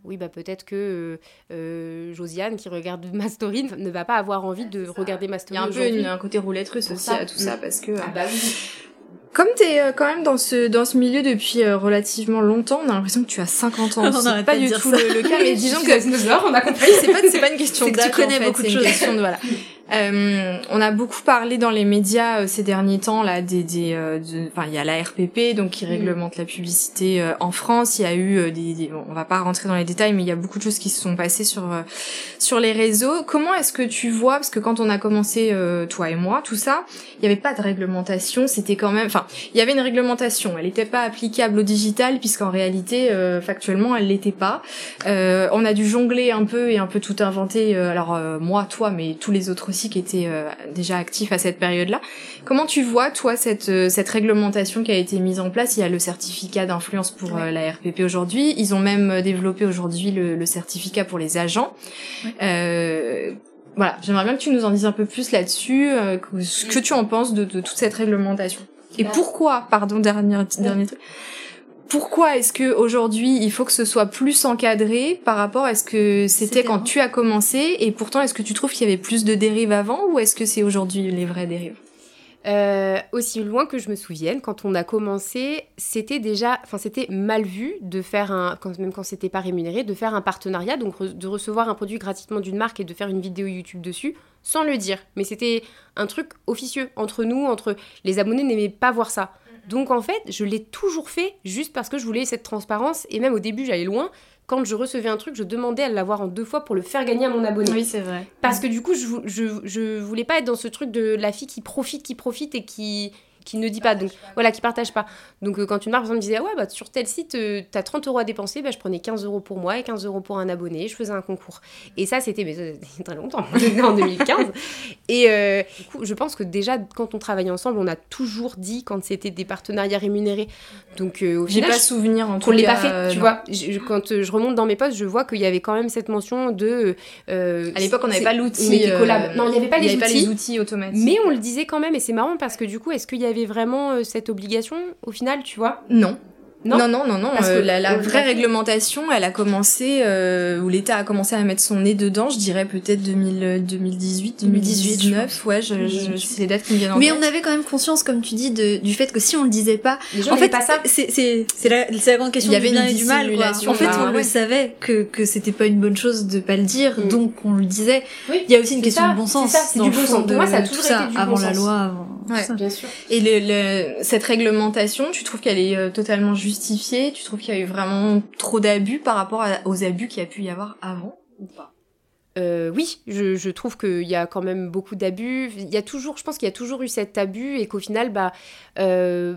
Oui, bah peut-être que euh, euh, Josiane qui regarde ma story ne va pas avoir envie de regarder ma Il story y a un peu une- un côté roulette russe aussi ça. à tout ça Mm. parce que euh, Ah bah oui. comme t'es euh, quand même dans ce dans ce milieu depuis euh, relativement longtemps, on a l'impression que tu as 50 ans. On c'est pas du tout le, le cas, mais disons que dinosaure, on a compris. c'est pas c'est pas une question C'est que tu d'âge, connais en fait, beaucoup de choses. question de voilà. Euh, on a beaucoup parlé dans les médias euh, ces derniers temps là des des euh, de- enfin il y a la RPP donc qui Mm. réglemente la publicité euh, en France, il y a eu des, des- bon, on va pas rentrer dans les détails mais il y a beaucoup de choses qui se sont passées sur euh, sur les réseaux. Comment est-ce que tu vois parce que quand on a commencé euh, toi et moi tout ça, il y avait pas de réglementation, c'était quand même enfin, il y avait une réglementation, elle n'était pas applicable au digital puisqu'en réalité euh, factuellement elle l'était pas. Euh, on a dû jongler un peu et un peu tout inventer. euh, alors euh, moi, toi, mais tous les autres aussi qui étaient euh, déjà actifs à cette période-là. Comment tu vois toi cette euh, cette réglementation qui a été mise en place? Il y a le certificat d'influence pour euh, la RPP aujourd'hui. Ils ont même développé aujourd'hui le, le certificat pour les agents. Ouais. Euh, voilà, j'aimerais bien que tu nous en dises un peu plus là-dessus, euh, ce que tu en penses de, de toute cette réglementation. Et Bah. pourquoi, pardon, dernier, dernier truc, pourquoi est-ce que aujourd'hui il faut que ce soit plus encadré par rapport à ce que c'était quand tu as commencé et pourtant est-ce que tu trouves qu'il y avait plus de dérives avant ou est-ce que c'est aujourd'hui les vraies dérives? Euh, aussi loin que je me souvienne, quand on a commencé, c'était déjà, enfin c'était mal vu de faire un, quand, même quand c'était pas rémunéré, de faire un partenariat, donc re- de recevoir un produit gratuitement d'une marque et de faire une vidéo YouTube dessus, sans le dire. Mais c'était un truc officieux entre nous, entre les abonnés n'aimaient pas voir ça. Donc en fait, je l'ai toujours fait juste parce que je voulais cette transparence et même au début j'allais loin. Quand je recevais un truc, je demandais à l'avoir en deux fois pour le faire gagner à mon abonné. c'est vrai. Parce que du coup, je, je, je voulais pas être dans ce truc de la fille qui profite, qui profite et qui, qui ne dit pas. Donc voilà, qui partage pas. Donc euh, quand une marque, par exemple, disait, ah ouais, bah, sur tel site, euh, t'as 30 euros à dépenser, bah, je prenais 15 euros pour moi et 15 euros pour un abonné, je faisais un concours. Et ça, c'était très longtemps, en 2015. Et euh, du coup, je pense que déjà, quand on travaillait ensemble, on a toujours dit quand c'était des partenariats rémunérés. Donc euh, au final, pas je- souvenir en tout l'ait pas fait, tu non. vois. Je- quand je remonte dans mes posts, je vois qu'il y avait quand même cette mention de. À l'époque, on n'avait pas l'outil. Non, il n'y avait pas les avait outils. pas les outils automatiques. Mais on le disait quand même, et c'est marrant parce que du coup, est-ce qu'il y avait vraiment euh, cette obligation au final, tu vois? Non. Non non, non, non, non. Parce euh, que la, la le vraie réglementation, elle a commencé, euh, où l'État a commencé à mettre son nez dedans, je dirais peut-être 2000, 2018, 2019, ouais, je, je, c'est les dates qui me viennent en Mais tête. on avait quand même conscience, comme tu dis, de, du fait que si on le disait pas, Les gens en fait, pas ça. c'est c'est c'est la, c'est la grande question Il y du avait bien une et du mal. Quoi. En fait, bah on ouais. le savait que que c'était pas une bonne chose de pas le dire, Mm. donc on le disait. Oui, Il y a aussi une question ça, de bon sens. ça, c'est du bon sens. Pour moi, ça a toujours été du avant la loi, avant. Bien sûr. Et cette réglementation, tu trouves qu'elle est euh, totalement justifiée Tu trouves qu'il y a eu vraiment trop d'abus par rapport aux abus qu'il y a pu y avoir avant ou pas? Euh, oui, je, trouve qu'il y a quand même beaucoup d'abus. Il y a toujours, je pense qu'il y a toujours eu cet abus et qu'au final, bah, euh,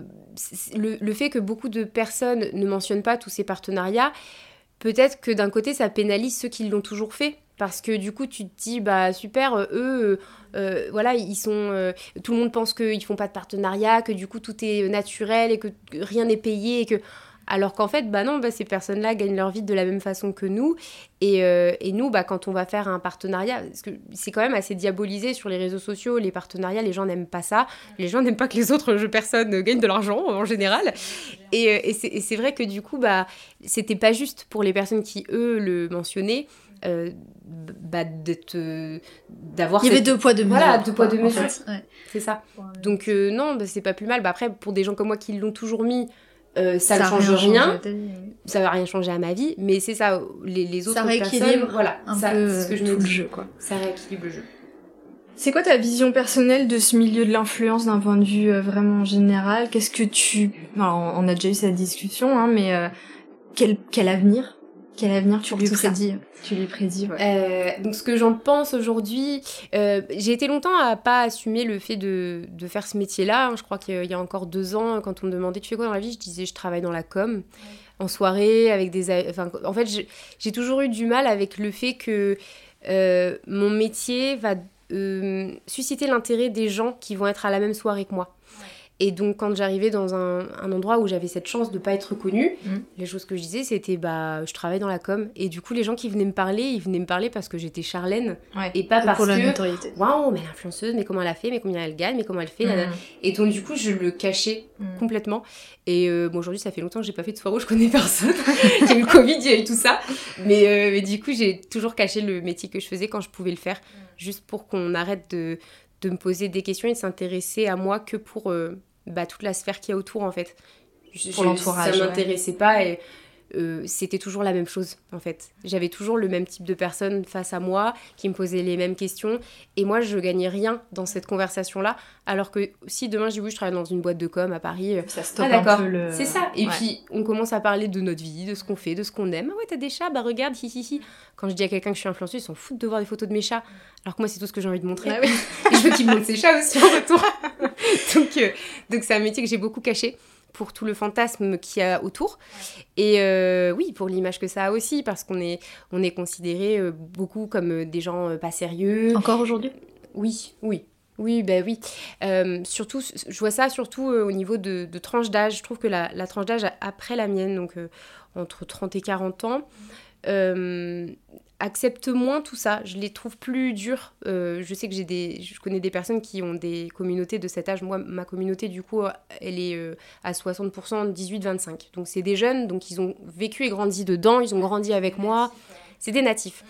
le, le fait que beaucoup de personnes ne mentionnent pas tous ces partenariats, peut-être que d'un côté, ça pénalise ceux qui l'ont toujours fait. Parce que du coup, tu te dis, bah super, eux, euh, voilà, ils sont. euh, tout le monde pense qu'ils font pas de partenariat, que du coup, tout est naturel et que rien n'est payé et que. Alors qu'en fait, bah non, bah, ces personnes-là gagnent leur vie de la même façon que nous. Et, euh, et nous, bah, quand on va faire un partenariat, parce que c'est quand même assez diabolisé sur les réseaux sociaux, les partenariats, les gens n'aiment pas ça. Les gens n'aiment pas que les autres personnes gagnent de l'argent en général. Et, c'est vrai que du coup, bah, c'était pas juste pour les personnes qui, eux, le mentionnaient. Bah, d'être, euh, d'avoir Il y avait deux poids deux mesures. Voilà, deux poids, deux mesures. Ouais. c'est ça donc euh, non bah, c'est pas plus mal bah, après pour des gens comme moi qui l'ont toujours mis euh, ça, ne change rien, ça va rien changer à ma vie, mais c'est ça, les, les autres ça personnes, voilà, un ça, peu ce que je tout me le jeu, quoi. Ça rééquilibre le jeu. C'est quoi ta vision personnelle de ce milieu de l'influence d'un point de vue euh, vraiment général? Qu'est-ce que tu... Alors, on a déjà eu cette discussion, hein, mais euh, quel, quel avenir Quel avenir tu lui ça. prédis Tu lui prédis, ouais. Euh, donc ce que j'en pense aujourd'hui, euh, j'ai été longtemps à pas assumer le fait de, de faire ce métier-là. hein. Je crois qu'il y a encore deux ans, quand on me demandait tu fais quoi dans la vie, je disais je travaille dans la com, en soirée, avec des... Enfin, en fait, j'ai- toujours eu du mal avec le fait que euh, mon métier va susciter l'intérêt des gens qui vont être à la même soirée que moi. Et donc, quand j'arrivais dans un, un endroit où j'avais cette chance de pas être connue, Mhm. les choses que je disais, c'était bah, je travaille dans la com. Et du coup, les gens qui venaient me parler, ils venaient me parler parce que j'étais Charlène Ouais. et pas parce pour la que waouh, mais l'influenceuse, mais comment elle a fait, mais combien elle gagne, mais comment elle fait. Mhm. Et donc, du coup, je le cachais Mhm. complètement. Et euh, bon, aujourd'hui, ça fait longtemps que j'ai pas fait de soirée où je connais personne. il y a eu le Covid, il y a eu tout ça. Mais, euh, mais du coup, j'ai toujours caché le métier que je faisais quand je pouvais le faire, juste pour qu'on arrête de, de me poser des questions et de s'intéresser à moi que pour euh, bah, toute la sphère qu'il y a autour, en fait. Je- Pour l'entourage, Ça ouais. m'intéressait pas et euh, c'était toujours la même chose, en fait. J'avais toujours le même type de personnes face à moi qui me posaient les mêmes questions. Et moi, je gagnais rien dans cette conversation-là. Alors que si demain, j'ai oui, je travaille dans une boîte de com à Paris, euh, Ça ah d'accord, le... c'est ça. Et Ouais. puis on commence à parler de notre vie, de ce qu'on fait, de ce qu'on aime. Ah ouais, t'as des chats, bah regarde, hi hi hi. Quand je dis à quelqu'un que je suis influenceuse, ils s'en foutent de voir des photos de mes chats. Alors que moi, c'est tout ce que j'ai envie de montrer. Ah oui. Et je veux qu'ils me montrent ses chats aussi en retour. donc euh, donc c'est un métier que j'ai beaucoup caché pour tout le fantasme qu'il y a autour. Et euh, oui, pour l'image que ça a aussi, parce qu'on est, on est considéré euh, beaucoup comme euh, des gens pas sérieux. Encore aujourd'hui? Oui, oui. Oui, ben oui. Euh, surtout, je vois ça surtout euh, au niveau de, de tranche d'âge. Je trouve que la, la tranche d'âge après la mienne, donc euh, entre 30 et 40 ans, euh, accepte moins tout ça. Je les trouve plus durs. Euh, je sais que j'ai des, je connais des personnes qui ont des communautés de cet âge. Moi, ma communauté, du coup, elle est euh, à 60% 18-25. Donc c'est des jeunes, donc ils ont vécu et grandi dedans, ils ont grandi avec moi. C'est des natifs.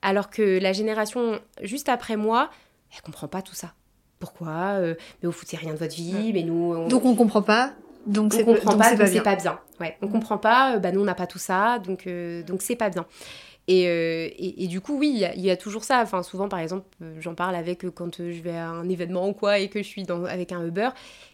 Alors que la génération juste après moi, elle comprend pas tout ça. Pourquoi euh, Mais vous foutez rien de votre vie, mais nous... On... Donc on comprend pas. Donc on c'est comprend pas, c'est donc pas c'est bien. pas bien. Ouais, on comprend pas, euh, bah nous on n'a pas tout ça, donc euh, donc c'est pas bien. Et, euh, et, et du coup, oui, il y, a- il y a toujours ça. Enfin, souvent, par exemple, euh, j'en parle avec euh, quand euh, je vais à un événement ou quoi et que je suis dans, avec un Uber.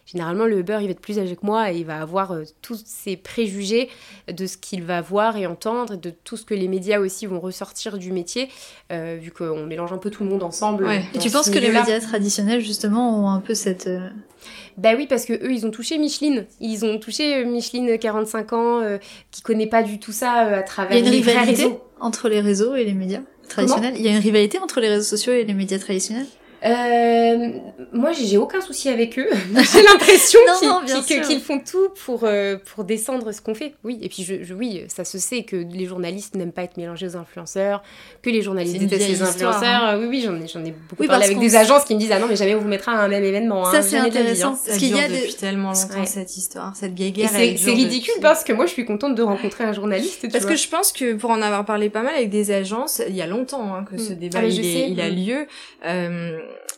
Généralement, le Uber, il va être plus âgé que moi et il va avoir euh, tous ses préjugés de ce qu'il va voir et entendre, et de tout ce que les médias aussi vont ressortir du métier, euh, vu qu'on mélange un peu tout le monde ensemble. Ouais. Et tu penses que les médias traditionnels justement ont un peu cette euh, Bah oui, parce que eux, ils ont touché Micheline. Ils ont touché euh, Micheline, 45 ans, euh, qui connaît pas du tout ça euh, à il y travers a une les rivalité réseaux. entre les réseaux et les médias traditionnels? Il y a une rivalité entre les réseaux sociaux et les médias traditionnels? Euh, moi, j'ai j'ai aucun souci avec eux. j'ai l'impression qu'ils font tout pour, euh, pour descendre ce qu'on fait. Oui, et puis je, je- oui, ça se sait que les journalistes n'aiment pas être mélangés aux influenceurs, que les journalistes détestent les influenceurs. hein. Oui, oui, j'en ai, j'en ai beaucoup Oui, parlé avec des agences qui me disent Ah non, mais jamais on vous mettra à un même événement. Ça, hein, c'est de intéressant. hein. Ça Parce qu'il y a des- depuis tellement longtemps Ouais. cette histoire, cette vieille Et guerre. c'est ridicule depuis- parce que moi, je suis contente de rencontrer un journaliste. tu Parce vois. que je pense que pour en avoir parlé pas mal avec des agences, il y a longtemps hein, que ce Mm. débat Ah, il, je est- sais. il a Mm. lieu.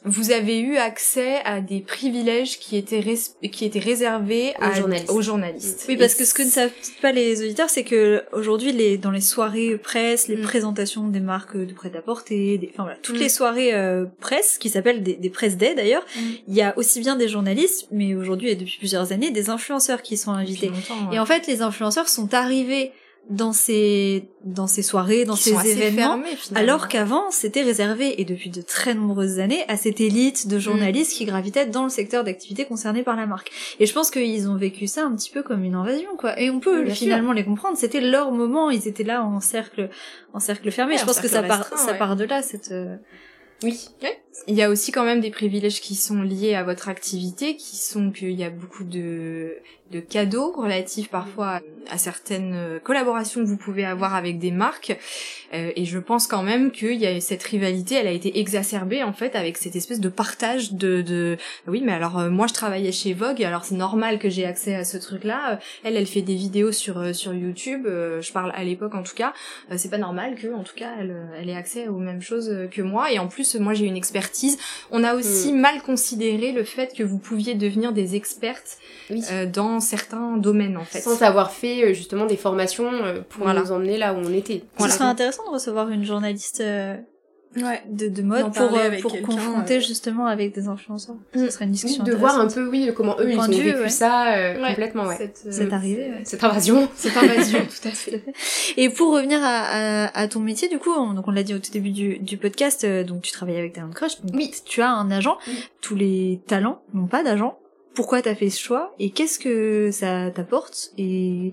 Vous avez eu accès à des privilèges qui étaient res- qui étaient réservés Aux à- journalistes. aux journalistes. Oui, Et parce que ce que ne savent pas les auditeurs, c'est que aujourd'hui, les dans les soirées presse, les Mm. présentations des marques de prêt-à-porter, des, enfin voilà, toutes Mm. les soirées euh, presse qui s'appellent des, des presse day d'ailleurs, Mm. il y a aussi bien des journalistes, mais aujourd'hui et depuis plusieurs années, des influenceurs qui sont invités. ouais. Et en fait, les influenceurs sont arrivés dans ces dans ces soirées, dans ces événements. fermés. Alors qu'avant, c'était réservé, et depuis de très nombreuses années, à cette élite de journalistes qui gravitaient dans le secteur d'activité concerné par la marque. Et je pense qu'ils ont vécu ça un petit peu comme une invasion, quoi. Et on peut finalement les comprendre. C'était leur moment, ils étaient là en cercle, en cercle fermé. Ouais, je en pense que ça part, ça ouais. part de là, cette, euh, Oui. Il y a aussi quand même des privilèges qui sont liés à votre activité, qui sont qu'il y a beaucoup de, de cadeaux relatifs parfois à certaines euh, collaborations que vous pouvez avoir avec des marques. Euh, et je pense quand même qu'il y a cette rivalité, elle a été exacerbée en fait avec cette espèce de partage de, de oui mais alors euh, moi je travaillais chez Vogue, alors c'est normal que j'ai accès à ce truc-là. Euh, Elle, elle fait des vidéos sur euh, sur YouTube. euh, je parle à l'époque en tout cas. C'est pas normal que en tout cas elle, elle ait accès aux mêmes choses que moi. Et en plus moi j'ai une expertise. On a aussi mal considéré le fait que vous pouviez devenir des expertes Oui. euh, dans certains domaines en fait. Sans avoir fait justement des formations pour nous emmener là où on était. Ce serait intéressant de recevoir une journaliste ouais. de, de mode pour, euh, pour confronter euh, justement avec des influenceurs. Ce serait une discussion De voir un peu, oui, comment eux, ils ont vécu ça euh, complètement, ouais. Cette, cette arrivée, Cette invasion. Cette invasion, tout à fait. Et pour revenir à, à, à, ton métier, du coup, on, donc on l'a dit au tout début du, du podcast, donc tu travailles avec Talent Crush. oui. Tu as un agent. Tous les talents n'ont pas d'agent. Pourquoi t'as fait ce choix et qu'est-ce que ça t'apporte et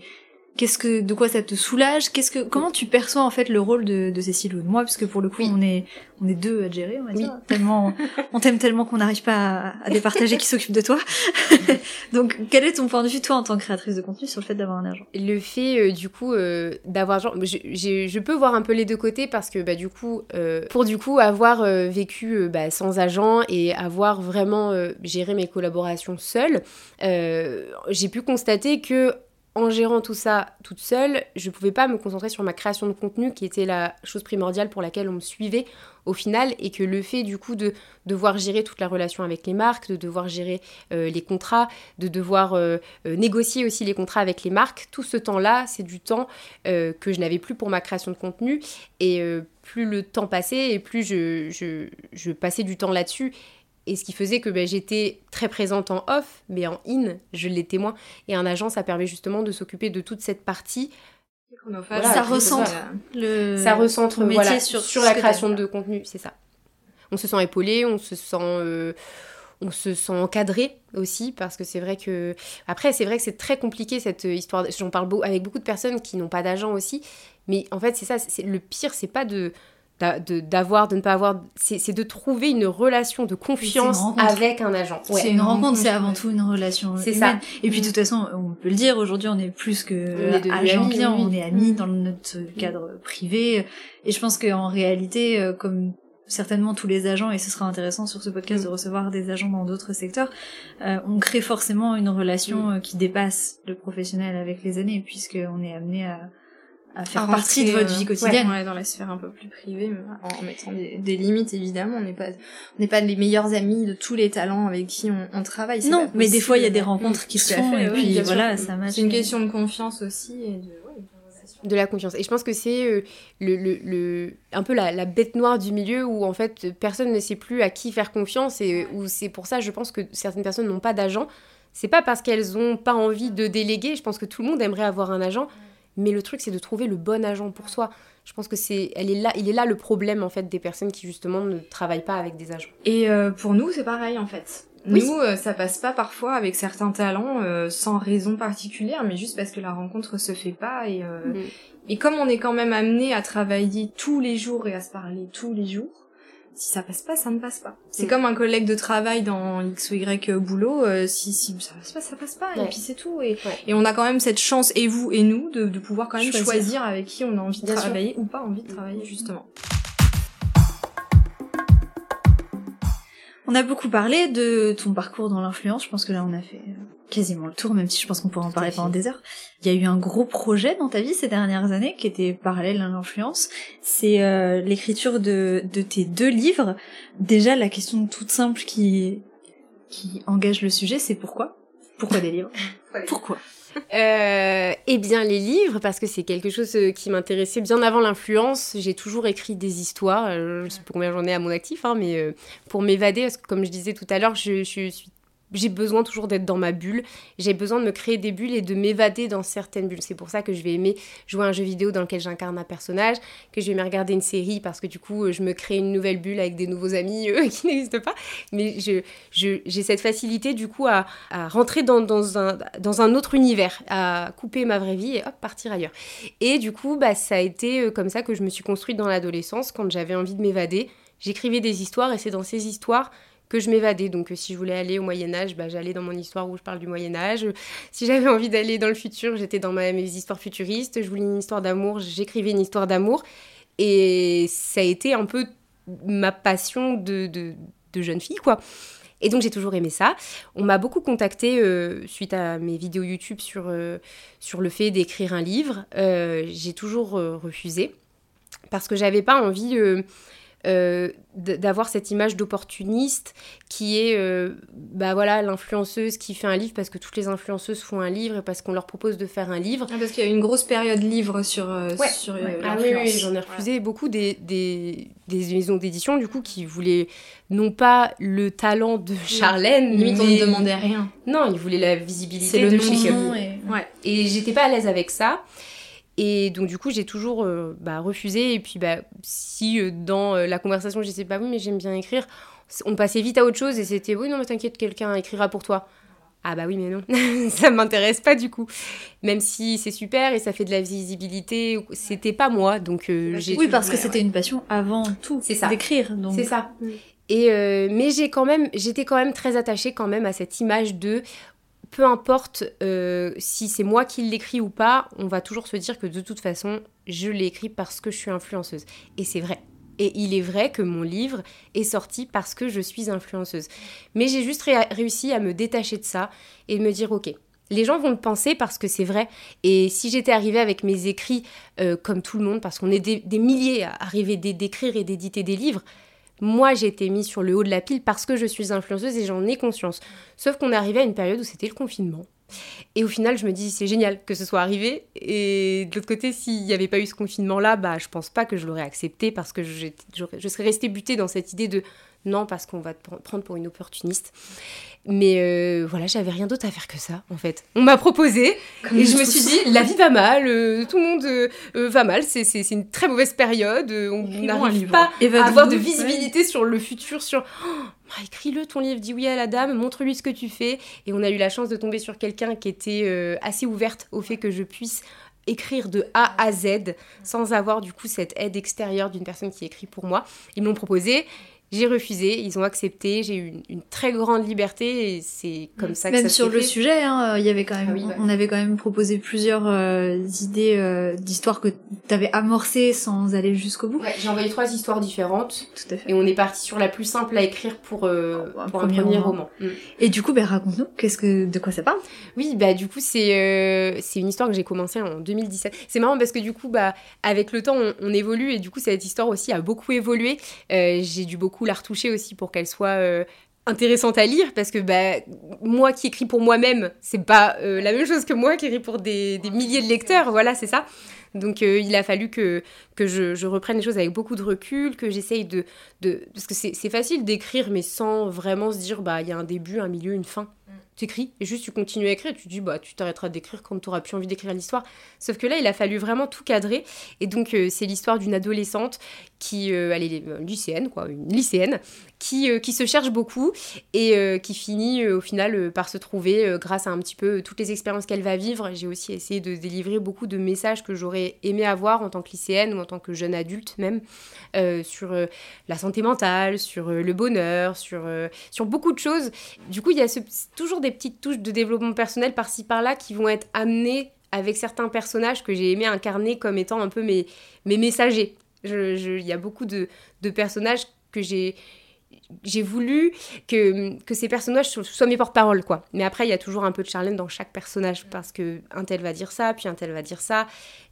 Qu'est-ce que, de quoi ça te soulage? Qu'est-ce que, comment tu perçois en fait le rôle de, de Cécile ou de moi, puisque pour le coup on est, on est deux à gérer, on va dire. Tellement, on t'aime tellement qu'on n'arrive pas à, à départager qui s'occupe de toi. Donc, quel est ton point de vue toi en tant que créatrice de contenu sur le fait d'avoir un agent Le fait euh, du coup euh, d'avoir genre, je, je, peux voir un peu les deux côtés parce que bah du coup, euh, pour du coup avoir vécu bah, sans agent et avoir vraiment géré mes collaborations seule, j'ai pu constater que en gérant tout ça toute seule, je pouvais pas me concentrer sur ma création de contenu qui était la chose primordiale pour laquelle on me suivait au final et que le fait du coup de devoir gérer toute la relation avec les marques, de devoir gérer euh, les contrats, de devoir euh, euh, négocier aussi les contrats avec les marques, tout ce temps-là, c'est du temps que je n'avais plus pour ma création de contenu. Et plus le temps passait et plus je, je passais du temps là-dessus et ce qui faisait que ben, j'étais très présente en off, mais en in, je l'étais moins. Et un agent, ça permet justement de s'occuper de toute cette partie. ça recentre le ça recentre métier sur, sur la création de contenu, c'est ça. On se sent épaulé, on se sent euh, on se sent encadré aussi parce que c'est vrai que après c'est vrai que c'est très compliqué cette histoire j'en parle avec beaucoup de personnes qui n'ont pas d'agent aussi mais en fait c'est ça c'est le pire c'est pas de d'avoir, de, ne pas avoir, c'est de trouver une relation de confiance avec un agent. c'est une, rencontre, c'est avant tout une relation C'est ça. Et puis de toute façon, on peut le dire, aujourd'hui on est plus que agent client, on est amis dans notre cadre privé. Et je pense qu'en réalité, euh, comme certainement tous les agents, et ce sera intéressant sur ce podcast de recevoir des agents dans d'autres secteurs, euh, on crée forcément une relation euh, qui dépasse le professionnel avec les années, puisqu'on est amené à à faire partie de votre vie quotidienne. Ouais, dans la sphère un peu plus privée, en mettant des, limites évidemment. On n'est pas, on n'est pas les meilleurs amis de tous les talents avec qui on, on travaille. Non, mais des fois il y a des rencontres qui se font et puis voilà, ça marche. C'est une question de confiance aussi et de, de la confiance. Et je pense que c'est euh, le, le, le, un peu la, la, bête noire du milieu où en fait personne ne sait plus à qui faire confiance et où c'est pour ça je pense que certaines personnes n'ont pas d'agent. C'est pas parce qu'elles ont pas envie de déléguer. Je pense que tout le monde aimerait avoir un agent. Mais le truc, c'est de trouver le bon agent pour soi. Je pense que c'est, elle est là, il est là le problème en fait des personnes qui justement ne travaillent pas avec des agents. Et euh, pour nous, c'est pareil en fait. Nous, euh, ça passe pas parfois avec certains talents euh, sans raison particulière, mais juste parce que la rencontre se fait pas et mm. et comme on est quand même amené à travailler tous les jours et à se parler tous les jours, si ça passe pas, ça ne passe pas. C'est mm. comme un collègue de travail dans X ou Y boulot, euh, si, si ça passe pas, ça passe pas, et puis c'est tout. Et, et on a quand même cette chance, et vous et nous, de, de pouvoir quand même choisir. avec qui on a envie de travailler ou pas envie de travailler, justement. On a beaucoup parlé de ton parcours dans l'influence. Je pense que là, on a fait euh, quasiment le tour, même si je pense qu'on pourrait en parler pendant des heures. Il y a eu un gros projet dans ta vie ces dernières années qui était parallèle à l'influence. C'est euh, l'écriture de, de tes deux livres. Déjà, la question toute simple qui, qui engage le sujet, c'est pourquoi? Pourquoi des livres? Pourquoi? Eh bien, les livres, parce que c'est quelque chose euh, qui m'intéressait bien avant l'influence. J'ai toujours écrit des histoires. Euh, je sais pas combien j'en ai à mon actif, hein, mais pour m'évader, parce que comme je disais tout à l'heure, je, suis j'ai besoin toujours d'être dans ma bulle. J'ai besoin de me créer des bulles et de m'évader dans certaines bulles. C'est pour ça que je vais aimer jouer un jeu vidéo dans lequel j'incarne un personnage, que je vais aimer regarder une série parce que du coup, je me crée une nouvelle bulle avec des nouveaux amis qui n'existent pas. Mais je, j'ai cette facilité du coup à, à rentrer dans, dans, un, dans un autre univers, à couper ma vraie vie et hop, partir ailleurs. Et du coup, bah, ça a été euh, comme ça que je me suis construite dans l'adolescence quand j'avais envie de m'évader. J'écrivais des histoires et c'est dans ces histoires que je m'évadais. Donc, euh, si je voulais aller au Moyen-Âge, bah, j'allais dans mon histoire où je parle du Moyen-Âge. Si j'avais envie d'aller dans le futur, j'étais dans ma, mes histoires futuristes. Je voulais une histoire d'amour, j'écrivais une histoire d'amour. Et ça a été un peu ma passion de, de, jeune fille, quoi. Et donc j'ai toujours aimé ça. On m'a beaucoup contacté euh, suite à mes vidéos YouTube sur, euh, sur le fait d'écrire un livre. j'ai toujours refusé parce que j'avais pas envie euh, d'avoir cette image d'opportuniste qui est euh, bah voilà l'influenceuse qui fait un livre parce que toutes les influenceuses font un livre et parce qu'on leur propose de faire un livre. Ah, parce qu'il y a une grosse période livre sur euh, sur ah, oui, oui j'en ai refusé. Beaucoup des, des, des maisons d'édition du coup qui voulaient non pas le talent de Charlène limite on ne demandait rien. Non ils voulaient la visibilité de chez et... Ouais. et j'étais pas à l'aise avec ça et donc, du coup, j'ai toujours euh, bah, refusé. Et puis, bah, si euh, dans euh, la conversation, je disais, bah oui, mais j'aime bien écrire, on passait vite à autre chose et c'était, oui, non, mais t'inquiète, quelqu'un écrira pour toi. Ah bah oui, mais non, ça m'intéresse pas du coup. Même si c'est super et ça fait de la visibilité, c'était pas moi. Donc, j'ai oui, parce que c'était une passion avant tout. C'est ça. D'écrire. C'est ça. Et mais j'ai quand même, j'étais quand même très attachée quand même à cette image de peu importe euh, si c'est moi qui l'écris ou pas, on va toujours se dire que de toute façon, je l'ai écrit parce que je suis influenceuse. Et c'est vrai. Et il est vrai que mon livre est sorti parce que je suis influenceuse. Mais j'ai juste réussi à me détacher de ça et me dire, ok, les gens vont le penser parce que c'est vrai. Et si j'étais arrivée avec mes écrits euh, comme tout le monde, parce qu'on est des, des milliers à arriver d'écrire et d'éditer des livres, moi, j'ai été mise sur le haut de la pile parce que je suis influenceuse et j'en ai conscience. Sauf qu'on est arrivé à une période où c'était le confinement. Et au final, je me dis, c'est génial que ce soit arrivé. Et de l'autre côté, s'il n'y avait pas eu ce confinement-là, bah, je pense pas que je l'aurais accepté parce que je, serais restée butée dans cette idée de non, parce qu'on va te prendre pour une opportuniste. Mais euh, voilà, j'avais rien d'autre à faire que ça, en fait. On m'a proposé, et je me suis dit, la vie va mal, euh, tout le monde euh, va mal, c'est une très mauvaise période, on n'arrive pas à avoir de visibilité sur le futur, sur... Oh, bah, écris-le ton livre, dis oui à la dame, montre-lui ce que tu fais. Et on a eu la chance de tomber sur quelqu'un qui était assez ouverte au fait que je puisse écrire de A à Z sans avoir du coup cette aide extérieure d'une personne qui écrit pour moi. Ils m'ont proposé j'ai refusé, ils ont accepté, j'ai eu une, très grande liberté et c'est comme ça que même ça sur le sujet, hein, il y avait quand même, ah on avait quand même proposé plusieurs euh, idées euh, d'histoires que tu avais amorcées sans aller jusqu'au bout. Ouais, j'ai envoyé trois histoires différentes. Tout à fait. Et on est parti sur la plus simple à écrire pour, euh, un, premier roman. Mm. Et du coup, ben raconte-nous, qu'est-ce que, de quoi ça parle? Oui, bah du coup c'est c'est une histoire que j'ai commencée en 2017. C'est marrant parce que du coup, bah avec le temps, on, on évolue et du coup cette histoire aussi a beaucoup évolué. j'ai dû beaucoup la retoucher aussi pour qu'elle soit euh, intéressante à lire parce que bah, moi qui écris pour moi-même, c'est pas euh, la même chose que moi qui écris pour des, milliers de lecteurs, voilà, c'est ça. Donc euh, il a fallu que, que je, reprenne les choses avec beaucoup de recul, que j'essaye de, de... Parce que c'est facile d'écrire mais sans vraiment se dire, bah il y a un début, un milieu, une fin. T'écris et juste tu continues à écrire tu dis bah tu t'arrêteras d'écrire quand tu auras plus envie d'écrire l'histoire. Sauf que là il a fallu vraiment tout cadrer. Et donc euh, c'est l'histoire d'une adolescente qui euh, elle est euh, lycéenne quoi une lycéenne qui, qui se cherche beaucoup et qui finit au final par se trouver grâce à un petit peu toutes les expériences qu'elle va vivre. J'ai aussi essayé de délivrer beaucoup de messages que j'aurais aimé avoir en tant que lycéenne ou en tant que jeune adulte même sur la santé mentale sur le bonheur sur sur beaucoup de choses du coup il y a toujours des petites touches de développement personnel par-ci par-là qui vont être amenées avec certains personnages que j'ai aimé incarner comme étant un peu mes, mes messagers. Il y a beaucoup de, de personnages que j'ai j'ai voulu que, que ces personnages soient mes porte-parole, quoi. Mais après, il y a toujours un peu de Charlène dans chaque personnage, parce que un tel va dire ça, puis un tel va dire ça.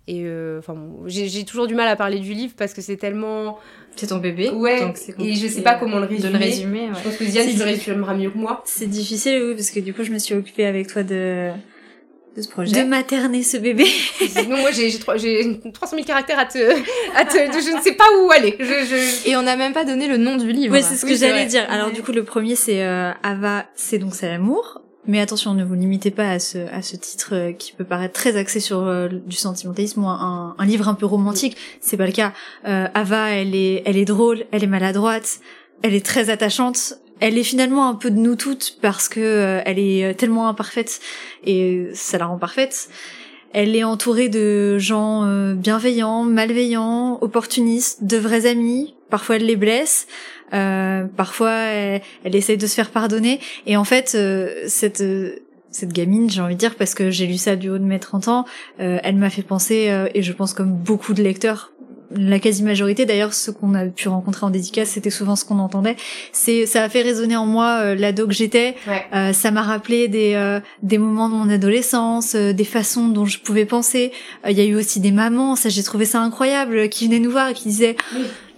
Et euh, enfin, j'ai toujours du mal à parler du livre parce que c'est tellement. C'est ton bébé. Ouais. et je sais pas comment le résumer. De le résumer. Je pense que Diane, tu le résumeras mieux que moi. C'est difficile, oui, parce que du coup, je me suis occupée avec toi de de ce projet. De materner ce bébé. non, moi j'ai 300 000 caractères à te, à te je ne sais pas où aller. Je, je... Et on n'a même pas donné le nom du livre. Oui, c'est ce que j'allais dire. Alors du coup, le premier c'est euh, Ava, c'est donc c'est l'amour. Mais attention, ne vous limitez pas à ce, à ce titre euh, qui peut paraître très axé sur euh, du sentimentalisme ou un, un, livre un peu romantique. C'est pas le cas. Euh, Ava, elle est, elle est drôle, elle est maladroite, elle est très attachante. Elle est finalement un peu de nous toutes parce que elle est tellement imparfaite et ça la rend parfaite. Elle est entourée de gens bienveillants, malveillants, opportunistes, de vrais amis. Parfois, elle les blesse. Euh, parfois, elle, elle, essaye de se faire pardonner. Et en fait, euh, cette cette gamine, j'ai envie de dire, parce que j'ai lu ça du haut de mes 30 ans, euh, elle m'a fait penser, et je pense comme beaucoup de lecteurs, la quasi-majorité, d'ailleurs, ceux qu'on a pu rencontrer en dédicace, c'était souvent ce qu'on entendait. C'est, ça a fait résonner en moi l'ado que j'étais. ça m'a rappelé des des moments de mon adolescence, des façons dont je pouvais penser. Il y a eu aussi des mamans, ça j'ai trouvé ça incroyable, qui venaient nous voir et qui disaient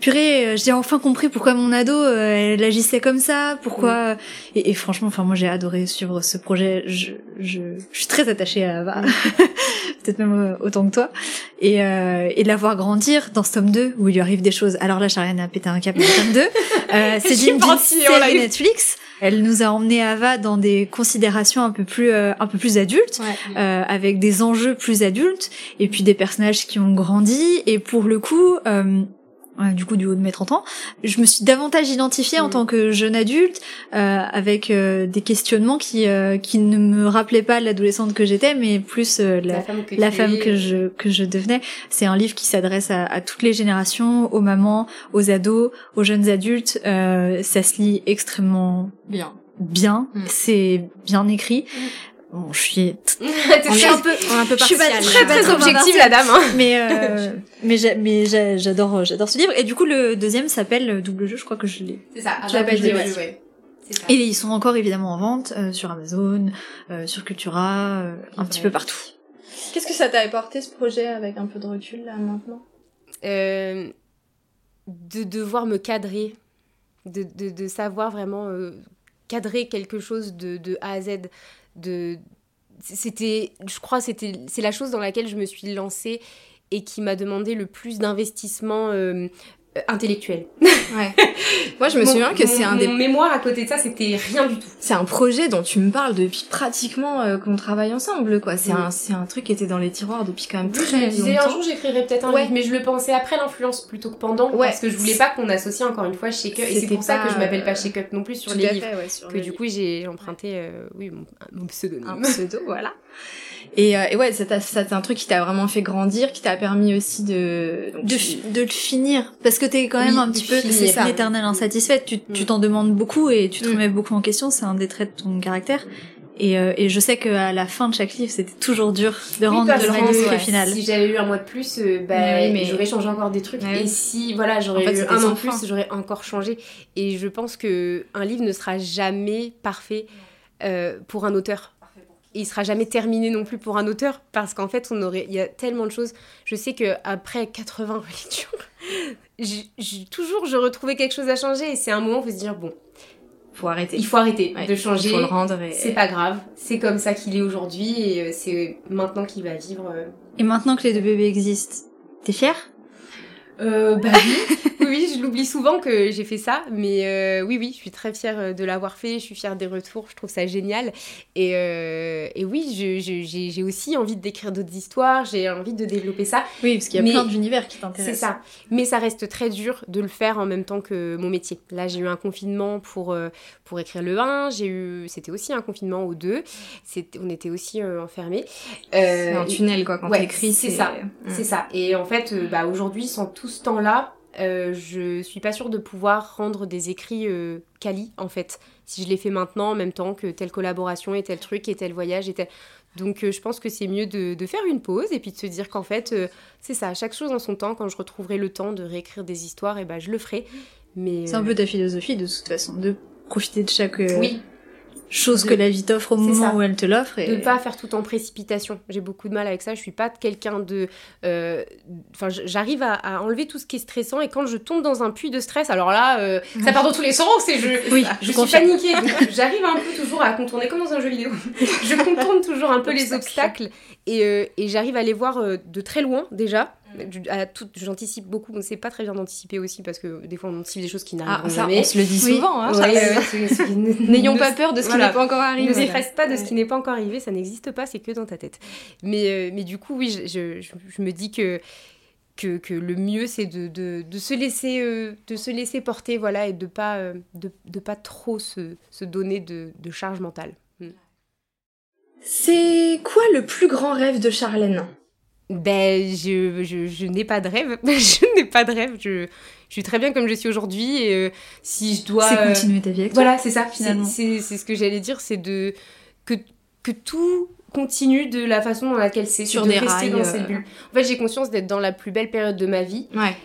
purée, j'ai enfin compris pourquoi mon ado elle agissait comme ça, pourquoi. Et, franchement, enfin moi j'ai adoré suivre ce projet. Je, je, je suis très attachée à Ava, peut-être même autant que toi, et et de la voir grandir dans ce tome 2 où il lui arrive des choses. Alors là, Sharian a pété un cap dans le tome 2. c'est d'une série Netflix. Elle nous a emmené Ava dans des considérations un peu plus euh, un peu plus adultes, euh, avec des enjeux plus adultes, et puis des personnages qui ont grandi. Et pour le coup, euh, du coup du haut de mes 30 ans, je me suis davantage identifiée en mm. tant que jeune adulte euh, avec euh, des questionnements qui euh, qui ne me rappelaient pas l'adolescente que j'étais mais plus la, la, femme, que, la femme que, je que je devenais. C'est un livre qui s'adresse à, à, toutes les générations, aux mamans, aux ados, aux jeunes adultes. ça se lit extrêmement bien bien, mm. c'est bien écrit. Mm. Bon, je suis, on est un peu, un peu. Je suis très, très objective, la dame. Hein. Mais, euh, mais, j'adore, j'adore ce livre. Et du coup, le deuxième s'appelle Double jeu. Je crois que je l'ai. C'est ça. Je l'ai ouais. ouais. Et ils sont encore évidemment en vente euh, sur Amazon, euh, sur Cultura, euh, un petit peu partout. Qu'est-ce que ça t'a apporté ce projet avec un peu de recul là maintenant? Euh, De devoir me cadrer, de, de, de savoir vraiment cadrer quelque chose de, de A à Z c'était je crois c'était c'est la chose dans laquelle je me suis lancée et qui m'a demandé le plus d'investissement euh, intellectuel. Ouais. Moi, je me souviens que c'est un des. Mon mémoire à côté de ça, c'était rien du tout. C'est un projet dont tu me parles depuis pratiquement euh, qu'on travaille ensemble, quoi. C'est un, c'est un truc qui était dans les tiroirs depuis quand même très longtemps. Je disais un jour j'écrirais peut-être un livre, mais je le pensais après l'influence plutôt que pendant, ouais. parce que je voulais pas qu'on associe encore une fois Shake Up. Et c'est pour ça que je m'appelle pas Shake Up non plus sur les livres. que du coup j'ai emprunté, oui, mon, mon pseudonyme. Un pseudo, voilà. Et, euh, et ouais, c'est un truc qui t'a vraiment fait grandir, qui t'a permis aussi de de, de, le finir, parce que t'es quand même un petit peu l'éternel insatisfaite. Tu mm. tu t'en demandes beaucoup et tu te mm. remets beaucoup en question. C'est un des traits de ton caractère. Et, euh, et, je sais qu'à la fin de chaque livre, c'était toujours dur de rendre le manuscrit final. Si j'avais eu un mois de plus, euh, bah, oui, mais j'aurais changé encore des trucs. et si voilà, j'aurais eu un an de plus, j'aurais encore changé. Et je pense que un livre ne sera jamais parfait euh, pour un auteur il sera jamais terminé non plus pour un auteur parce qu'en fait on aurait il y a tellement de choses je sais que après 80 relectures toujours je retrouvais quelque chose à changer et c'est un moment où faut se dire bon faut arrêter. il faut arrêter de changer. Il faut le rendre c'est pas grave. C'est comme ça qu'il est aujourd'hui et euh, c'est maintenant qu'il va vivre euh. et maintenant que les deux bébés existent t'es fière? Euh, bah oui, oui, je l'oublie souvent que j'ai fait ça, mais euh, oui, oui, je suis très fière euh, de l'avoir fait, je suis fière des retours, je trouve ça génial. Et, euh, et oui, j'ai aussi envie d'écrire d'autres histoires, j'ai envie de développer ça. Oui, parce qu'il y a plein d'univers qui t'intéressent. C'est ça, mais ça reste très dur de le faire en même temps que mon métier. Là, j'ai eu un confinement pour, pour écrire le 1, j'ai eu, c'était aussi un confinement au 2, on était aussi enfermés. c'est un tunnel, quoi, quand ouais, t'écris. C'est ça, c'est ça. Et en fait, bah, aujourd'hui, sans tout ce temps-là, euh, je suis pas sûre de pouvoir rendre des écrits euh, quali en fait. Si je les fais maintenant en même temps que telle collaboration et tel truc et tel voyage et tel donc euh, je pense que c'est mieux de, de, faire une pause et puis de se dire qu'en fait euh, c'est ça chaque chose en son temps. Quand je retrouverai le temps de réécrire des histoires et ben je le ferai. Mais c'est un peu ta philosophie de toute façon de profiter de chaque oui chose que la vie t'offre au moment où elle te l'offre. Et... De pas faire tout en précipitation. J'ai beaucoup de mal avec ça. Je suis pas quelqu'un de. Euh, enfin, j'arrive à, enlever tout ce qui est stressant et quand je tombe dans un puits de stress, alors là, euh, ça part dans tous les sens. Et je, oui, je, suis paniquée. J'arrive un peu toujours à contourner comme dans un jeu vidéo. je contourne toujours un peu les obstacles et, euh, et j'arrive à les voir de très loin déjà j'anticipe beaucoup. Bon, c'est pas très bien d'anticiper aussi parce que des fois on anticipe des choses qui n'arrivent ah, jamais. On se le dit souvent. Hein, N'ayons pas peur de ce qui n'est pas encore arrivé. Ne stresse pas de ce qui n'est pas encore arrivé, ça n'existe pas, c'est que dans ta tête. Mais, euh, mais du coup, oui, je, je, je me dis que, que, que le mieux c'est de, de, de, se laisser, euh, de se laisser porter voilà, et de pas, euh, de, de, pas trop se, se donner de, de charge mentale. Hmm. C'est quoi le plus grand rêve de Charlène? Ben, je, je, je n'ai pas de rêve. je n'ai pas de rêve. Je, je suis très bien comme je suis aujourd'hui. Et euh, si je dois. C'est continuer ta vie avec. Voilà, c'est ça, finalement. C'est ce que j'allais dire c'est de. Que, que tout continue de la façon dans laquelle c'est. Sur de des rester rails, dans cette bulle. En fait, j'ai conscience d'être dans la plus belle période de ma vie. Ouais.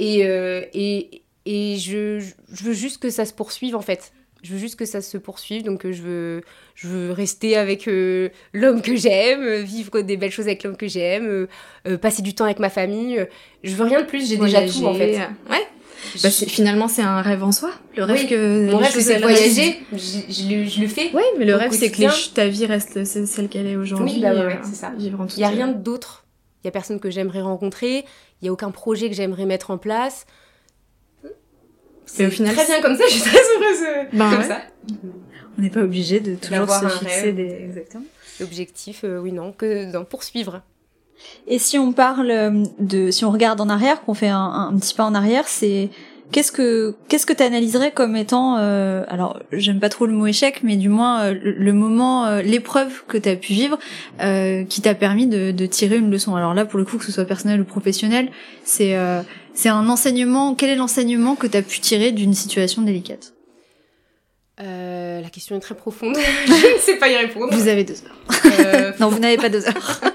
Et, euh, et, et je, je veux juste que ça se poursuive, en fait. Je veux juste que ça se poursuive, donc euh, je veux, je veux rester avec euh, l'homme que j'aime, euh, vivre des belles choses avec l'homme que j'aime, passer du temps avec ma famille. je veux rien de plus, j'ai déjà tout en fait. Ouais. Bah, finalement, c'est un rêve en soi. Le rêve Oui. que. Mon rêve, c'est voyager. Je, je le- je le fais. Ouais, mais le rêve, c'est que les ta vie reste celle qu'elle est aujourd'hui. Oui, bah ouais, ouais, c'est ça. Il y a rien d'autre. Il y a personne que j'aimerais rencontrer. Il y a aucun projet que j'aimerais mettre en place. C'est au final, très bien comme ça. Je suis très heureuse euh, Ben comme ouais. ça. On n'est pas obligé de toujours se un fixer rêve. des... Exactement. L'objectif, euh, oui, non, que d'en poursuivre. Et si on parle euh, de, si on regarde en arrière, qu'on fait un, un petit pas en arrière, c'est qu'est-ce que qu'est-ce que tu analyserais comme étant, euh, alors j'aime pas trop le mot échec, mais du moins euh, le, le moment, euh, l'épreuve que tu as pu vivre, euh, qui t'a permis de, de tirer une leçon. Alors là, pour le coup, que ce soit personnel ou professionnel, c'est euh, c'est un enseignement. Quel est l'enseignement que tu as pu tirer d'une situation délicate Euh, la question est très profonde. je ne sais pas y répondre. Vous avez deux heures. Euh, Non, vous n'avez pas deux heures.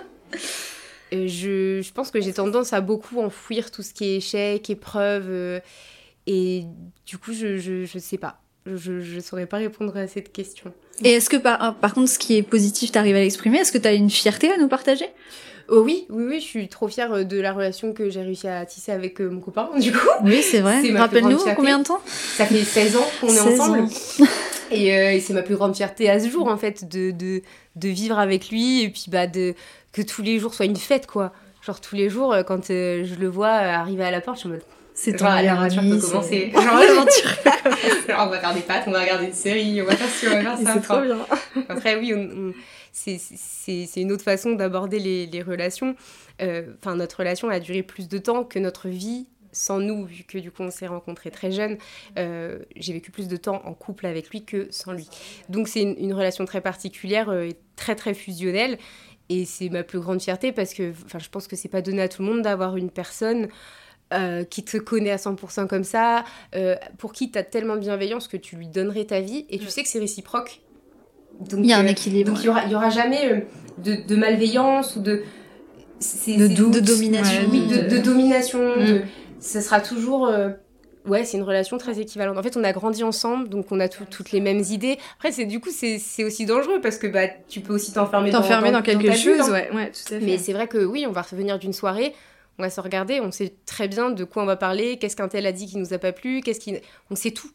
Euh, je, je pense que j'ai tendance à beaucoup enfouir tout ce qui est échec, épreuve. et du coup, je, je, je sais pas. Je, je saurais pas répondre à cette question. Et est-ce que par, par contre, ce qui est positif, t'arrives à l'exprimer? Est-ce que t'as une fierté à nous partager? Oh oui, oui, oui, je suis trop fière euh, de la relation que j'ai réussi à tisser avec euh, mon copain, du coup. Oui, c'est vrai. Rappelle-nous combien de temps? Ça fait 16 ans qu'on est 16 ensemble. ans. Et, euh, et c'est ma plus grande fierté à ce jour, en fait, de, de, de vivre avec lui et puis bah, de, que tous les jours soient une fête, quoi. Genre tous les jours, euh, quand euh, je le vois arriver à la porte, je en mode... C'est ton Genre, l'aventure peut commencer. Genre, l'aventure. On va faire des pâtes, on va regarder une série, on va faire ci, on va faire ça. C'est trop bien. Après, oui, on- on- c'est- une autre façon d'aborder les, les relations. Euh, Enfin, notre relation a duré plus de temps que notre vie sans nous, vu que du coup on s'est rencontrés très jeunes. Euh, J'ai vécu plus de temps en couple avec lui que sans lui. Donc c'est une, une relation très particulière euh, et très très fusionnelle. Et c'est ma plus grande fierté parce que je pense que c'est pas donné à tout le monde d'avoir une personne euh, qui te connaît à 100% comme ça, pour qui tu as tellement de bienveillance que tu lui donnerais ta vie et tu sais que c'est réciproque. Donc, Il y a un euh, équilibre. donc il y aura, y aura jamais euh, de, de malveillance ou de De doute. De domination. Oui, de, de domination. Mm. sera toujours euh, ouais, c'est une relation très équivalente. En fait, on a grandi ensemble, donc on a tout- toutes les mêmes idées. Après, c'est du coup c'est aussi dangereux parce que bah tu peux aussi t'enfermer dans, T'enfermer dans, quelque chose, hein. ouais, ouais, tout à fait. Mais c'est vrai que oui, on va revenir d'une soirée, on va se regarder, on sait très bien de quoi on va parler, qu'est-ce qu'un tel a dit qui nous a pas plu, qu'est-ce qui... On sait tout.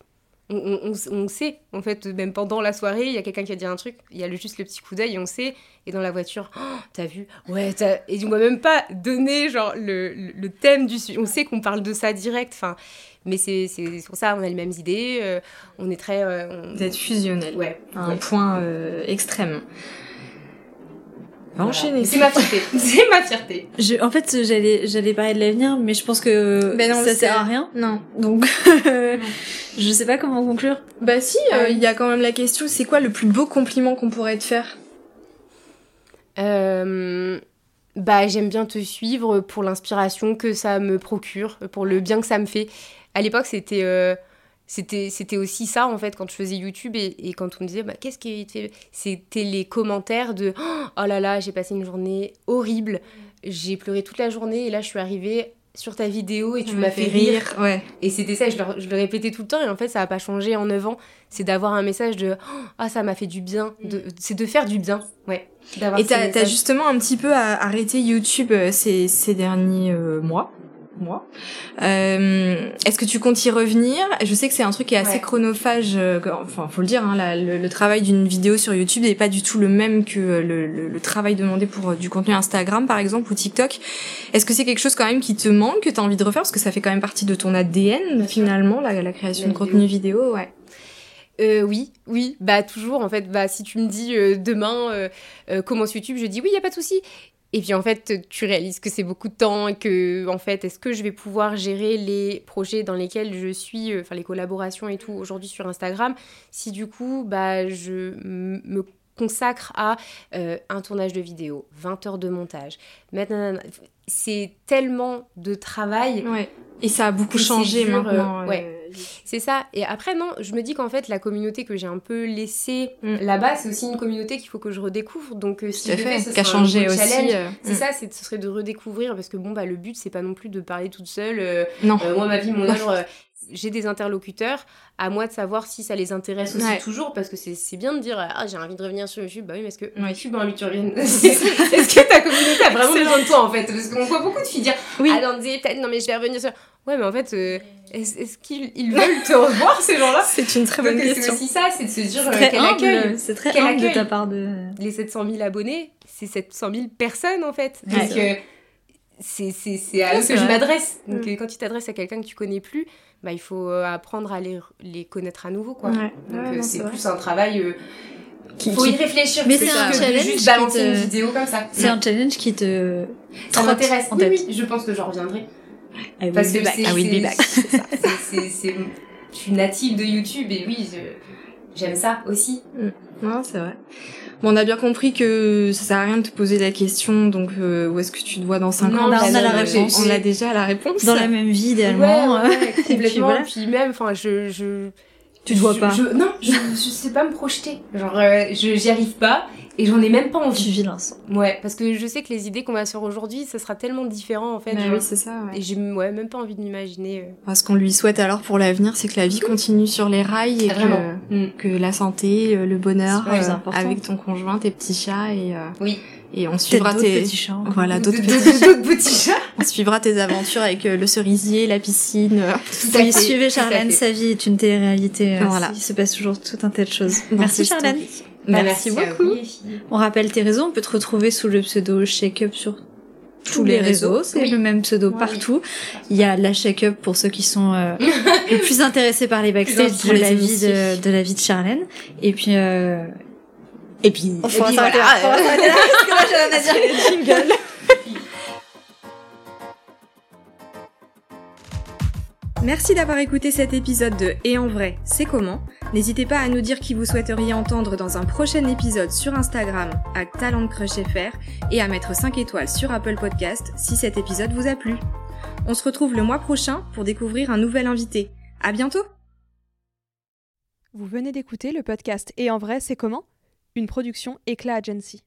On, on- on- sait, en fait, même pendant la soirée, il y a quelqu'un qui a dit un truc, il y a le- juste le petit coup d'œil et on sait. Et dans la voiture, Oh, t'as vu? Ouais, t'as... Et on va même pas donner, genre, le, le- le thème du sujet. On sait qu'on parle de ça direct, enfin... Mais c'est, c'est c'est pour ça, on a les mêmes idées, euh, on est très... euh, on- Vous êtes fusionnel. Ouais. À un ouais. point euh, extrême. Va Voilà. enchaîner. C'est ma fierté, c'est ma fierté. Je, en fait, j'allais, j'allais parler de l'avenir, mais je pense que Ben non, ça sert à rien. Non. Donc, je sais pas comment conclure. Bah si, euh, oui. il y a quand même la question, c'est quoi le plus beau compliment qu'on pourrait te faire? Euh, bah, j'aime bien te suivre pour l'inspiration que ça me procure, pour le bien que ça me fait. À l'époque, c'était euh, c'était c'était aussi ça en fait quand je faisais YouTube et, et quand on me disait bah, qu'est-ce qui te fait? C'était les commentaires de oh là là j'ai passé une journée horrible j'ai pleuré toute la journée et là je suis arrivée sur ta vidéo et tu m'as fait rire Ouais. et c'était ça, je le, je le répétais tout le temps, et en fait, ça n'a pas changé en 9 ans. C'est d'avoir un message de Oh, Ah, ça m'a fait du bien. De- C'est de faire du bien, ouais. Et t'as t'as justement un petit peu arrêté YouTube euh, ces, ces derniers euh, mois? Mois. Euh, Est-ce que tu comptes y revenir? Je sais que c'est un truc qui est assez Ouais. chronophage. euh, enfin, faut le dire, hein, la- le, le travail d'une vidéo sur YouTube n'est pas du tout le même que euh, le, le- le travail demandé pour euh, du contenu Instagram, par exemple, ou TikTok. Est-ce que c'est quelque chose quand même qui te manque, que tu as envie de refaire? Parce que ça fait quand même partie de ton ADN, finalement, la, la création La de contenu vidéo, ouais. Euh, oui, oui, bah toujours en fait, bah si tu me dis euh, demain euh, commence YouTube, je dis oui, y a pas de souci. Et puis en fait, tu réalises que c'est beaucoup de temps et que en fait, est-ce que je vais pouvoir gérer les projets dans lesquels je suis, euh, enfin les collaborations et tout aujourd'hui sur Instagram, si du coup bah je me consacre à euh, un tournage de vidéo, 20 heures de montage, maintenant c'est tellement de travail Ouais. Et ça a beaucoup changé euh, maintenant. ouais. C'est ça. Et après, non, je me dis qu'en fait, la communauté que j'ai un peu laissée Mm. là-bas, c'est aussi une communauté qu'il faut que je redécouvre. Donc, euh, si je fait. Qui a changé aussi. euh, C'est mm. ça, ce serait de redécouvrir parce que bon, bah, le but, c'est pas non plus de parler toute seule. euh, Non. euh, moi, ma vie, mon œuvre. j'ai des interlocuteurs, à moi de savoir si ça les intéresse aussi Ouais. toujours, parce que c'est c'est bien de dire ah j'ai envie de revenir sur YouTube, bah oui mais est-ce que Ouais. YouTube a envie que tu reviennes Est-ce que ta communauté a vraiment besoin de toi en fait? Parce qu'on voit beaucoup de filles dire Oui. ah non, peut-être non mais je vais revenir sur. Ouais mais en fait euh, est-ce, qu'ils ils veulent te revoir, ces gens-là? C'est une très bonne Donc, C'est question. aussi ça, c'est de se dire C'est euh, très quel humble, accueil. c'est très Quel humble de accueil. ta part de. Les 700 000 abonnés, c'est 700 000 personnes en fait. Ouais. Donc euh, c'est, c'est, c'est à eux que je m'adresse. Donc Mm. quand tu t'adresses à quelqu'un que tu connais plus, bah, il faut apprendre à les, les connaître à nouveau. Quoi. Ouais. Donc Ouais, euh, non, c'est c'est vrai. plus un travail. euh, Qui- faut qui- y réfléchir. Mais plus c'est un challenge juste qui balancer te- une vidéo comme ça. C'est un challenge qui te. Ça m'intéresse. en Oui, tête. oui, je pense que j'en reviendrai. I Parce que back. c'est, I will be c'est- back. je suis native de YouTube et oui, je- j'aime ça aussi. Non, c'est vrai. Bon, on a bien compris que ça sert à rien de te poser la question, donc euh, où est-ce que tu te vois dans 5 Non, ans? bah, on a la réponse. On a déjà la réponse. Dans la même vie, idéalement. Ouais, ouais, euh, ouais, complètement. voilà. puis, même, enfin, je, je. Tu te vois je- pas. je- Non, je, je sais pas me projeter. Genre, euh, je j'y arrive pas et j'en ai même pas Tu envie. vis l'instant. Ouais, parce que je sais que les idées qu'on va sur aujourd'hui, ça sera tellement différent en fait. Bah oui, c'est ça, ouais. et j'ai ouais, même pas envie de m'imaginer. euh. Ce qu'on lui souhaite alors pour l'avenir, c'est que la vie continue sur les rails et que, Mm. que la santé, euh, le bonheur, euh, avec ton conjoint, tes petits chats et, euh, Oui. et on suivra d'autres tes, petits chats. encore. voilà, d'autres petits, chats. on suivra tes aventures avec euh, le cerisier, la piscine. Tout à Oui, suivez Charlène, sa vie est une télé-réalité. Voilà. Il se passe toujours tout un tas de choses. Merci Charlène. Bah, Merci, beaucoup. On rappelle tes réseaux, on peut te retrouver sous le pseudo Shake Up sur tous les réseaux, c'est Oui. le même pseudo Ouais. partout. Il y a la Shake Up pour ceux qui sont euh, les plus intéressés par les backstage de pour la les vie de, de la vie de Charlène. Et puis euh, et puis on puis voilà, parce que là, j'ai rien à dire. Merci d'avoir écouté cet épisode de Et en vrai, c'est comment? N'hésitez pas à nous dire qui vous souhaiteriez entendre dans un prochain épisode sur Instagram à talentcrushfr et à mettre 5 étoiles sur Apple Podcast si cet épisode vous a plu. On se retrouve le mois prochain pour découvrir un nouvel invité. À bientôt Vous venez d'écouter le podcast Et en vrai, c'est comment? Une production Éclat Agency.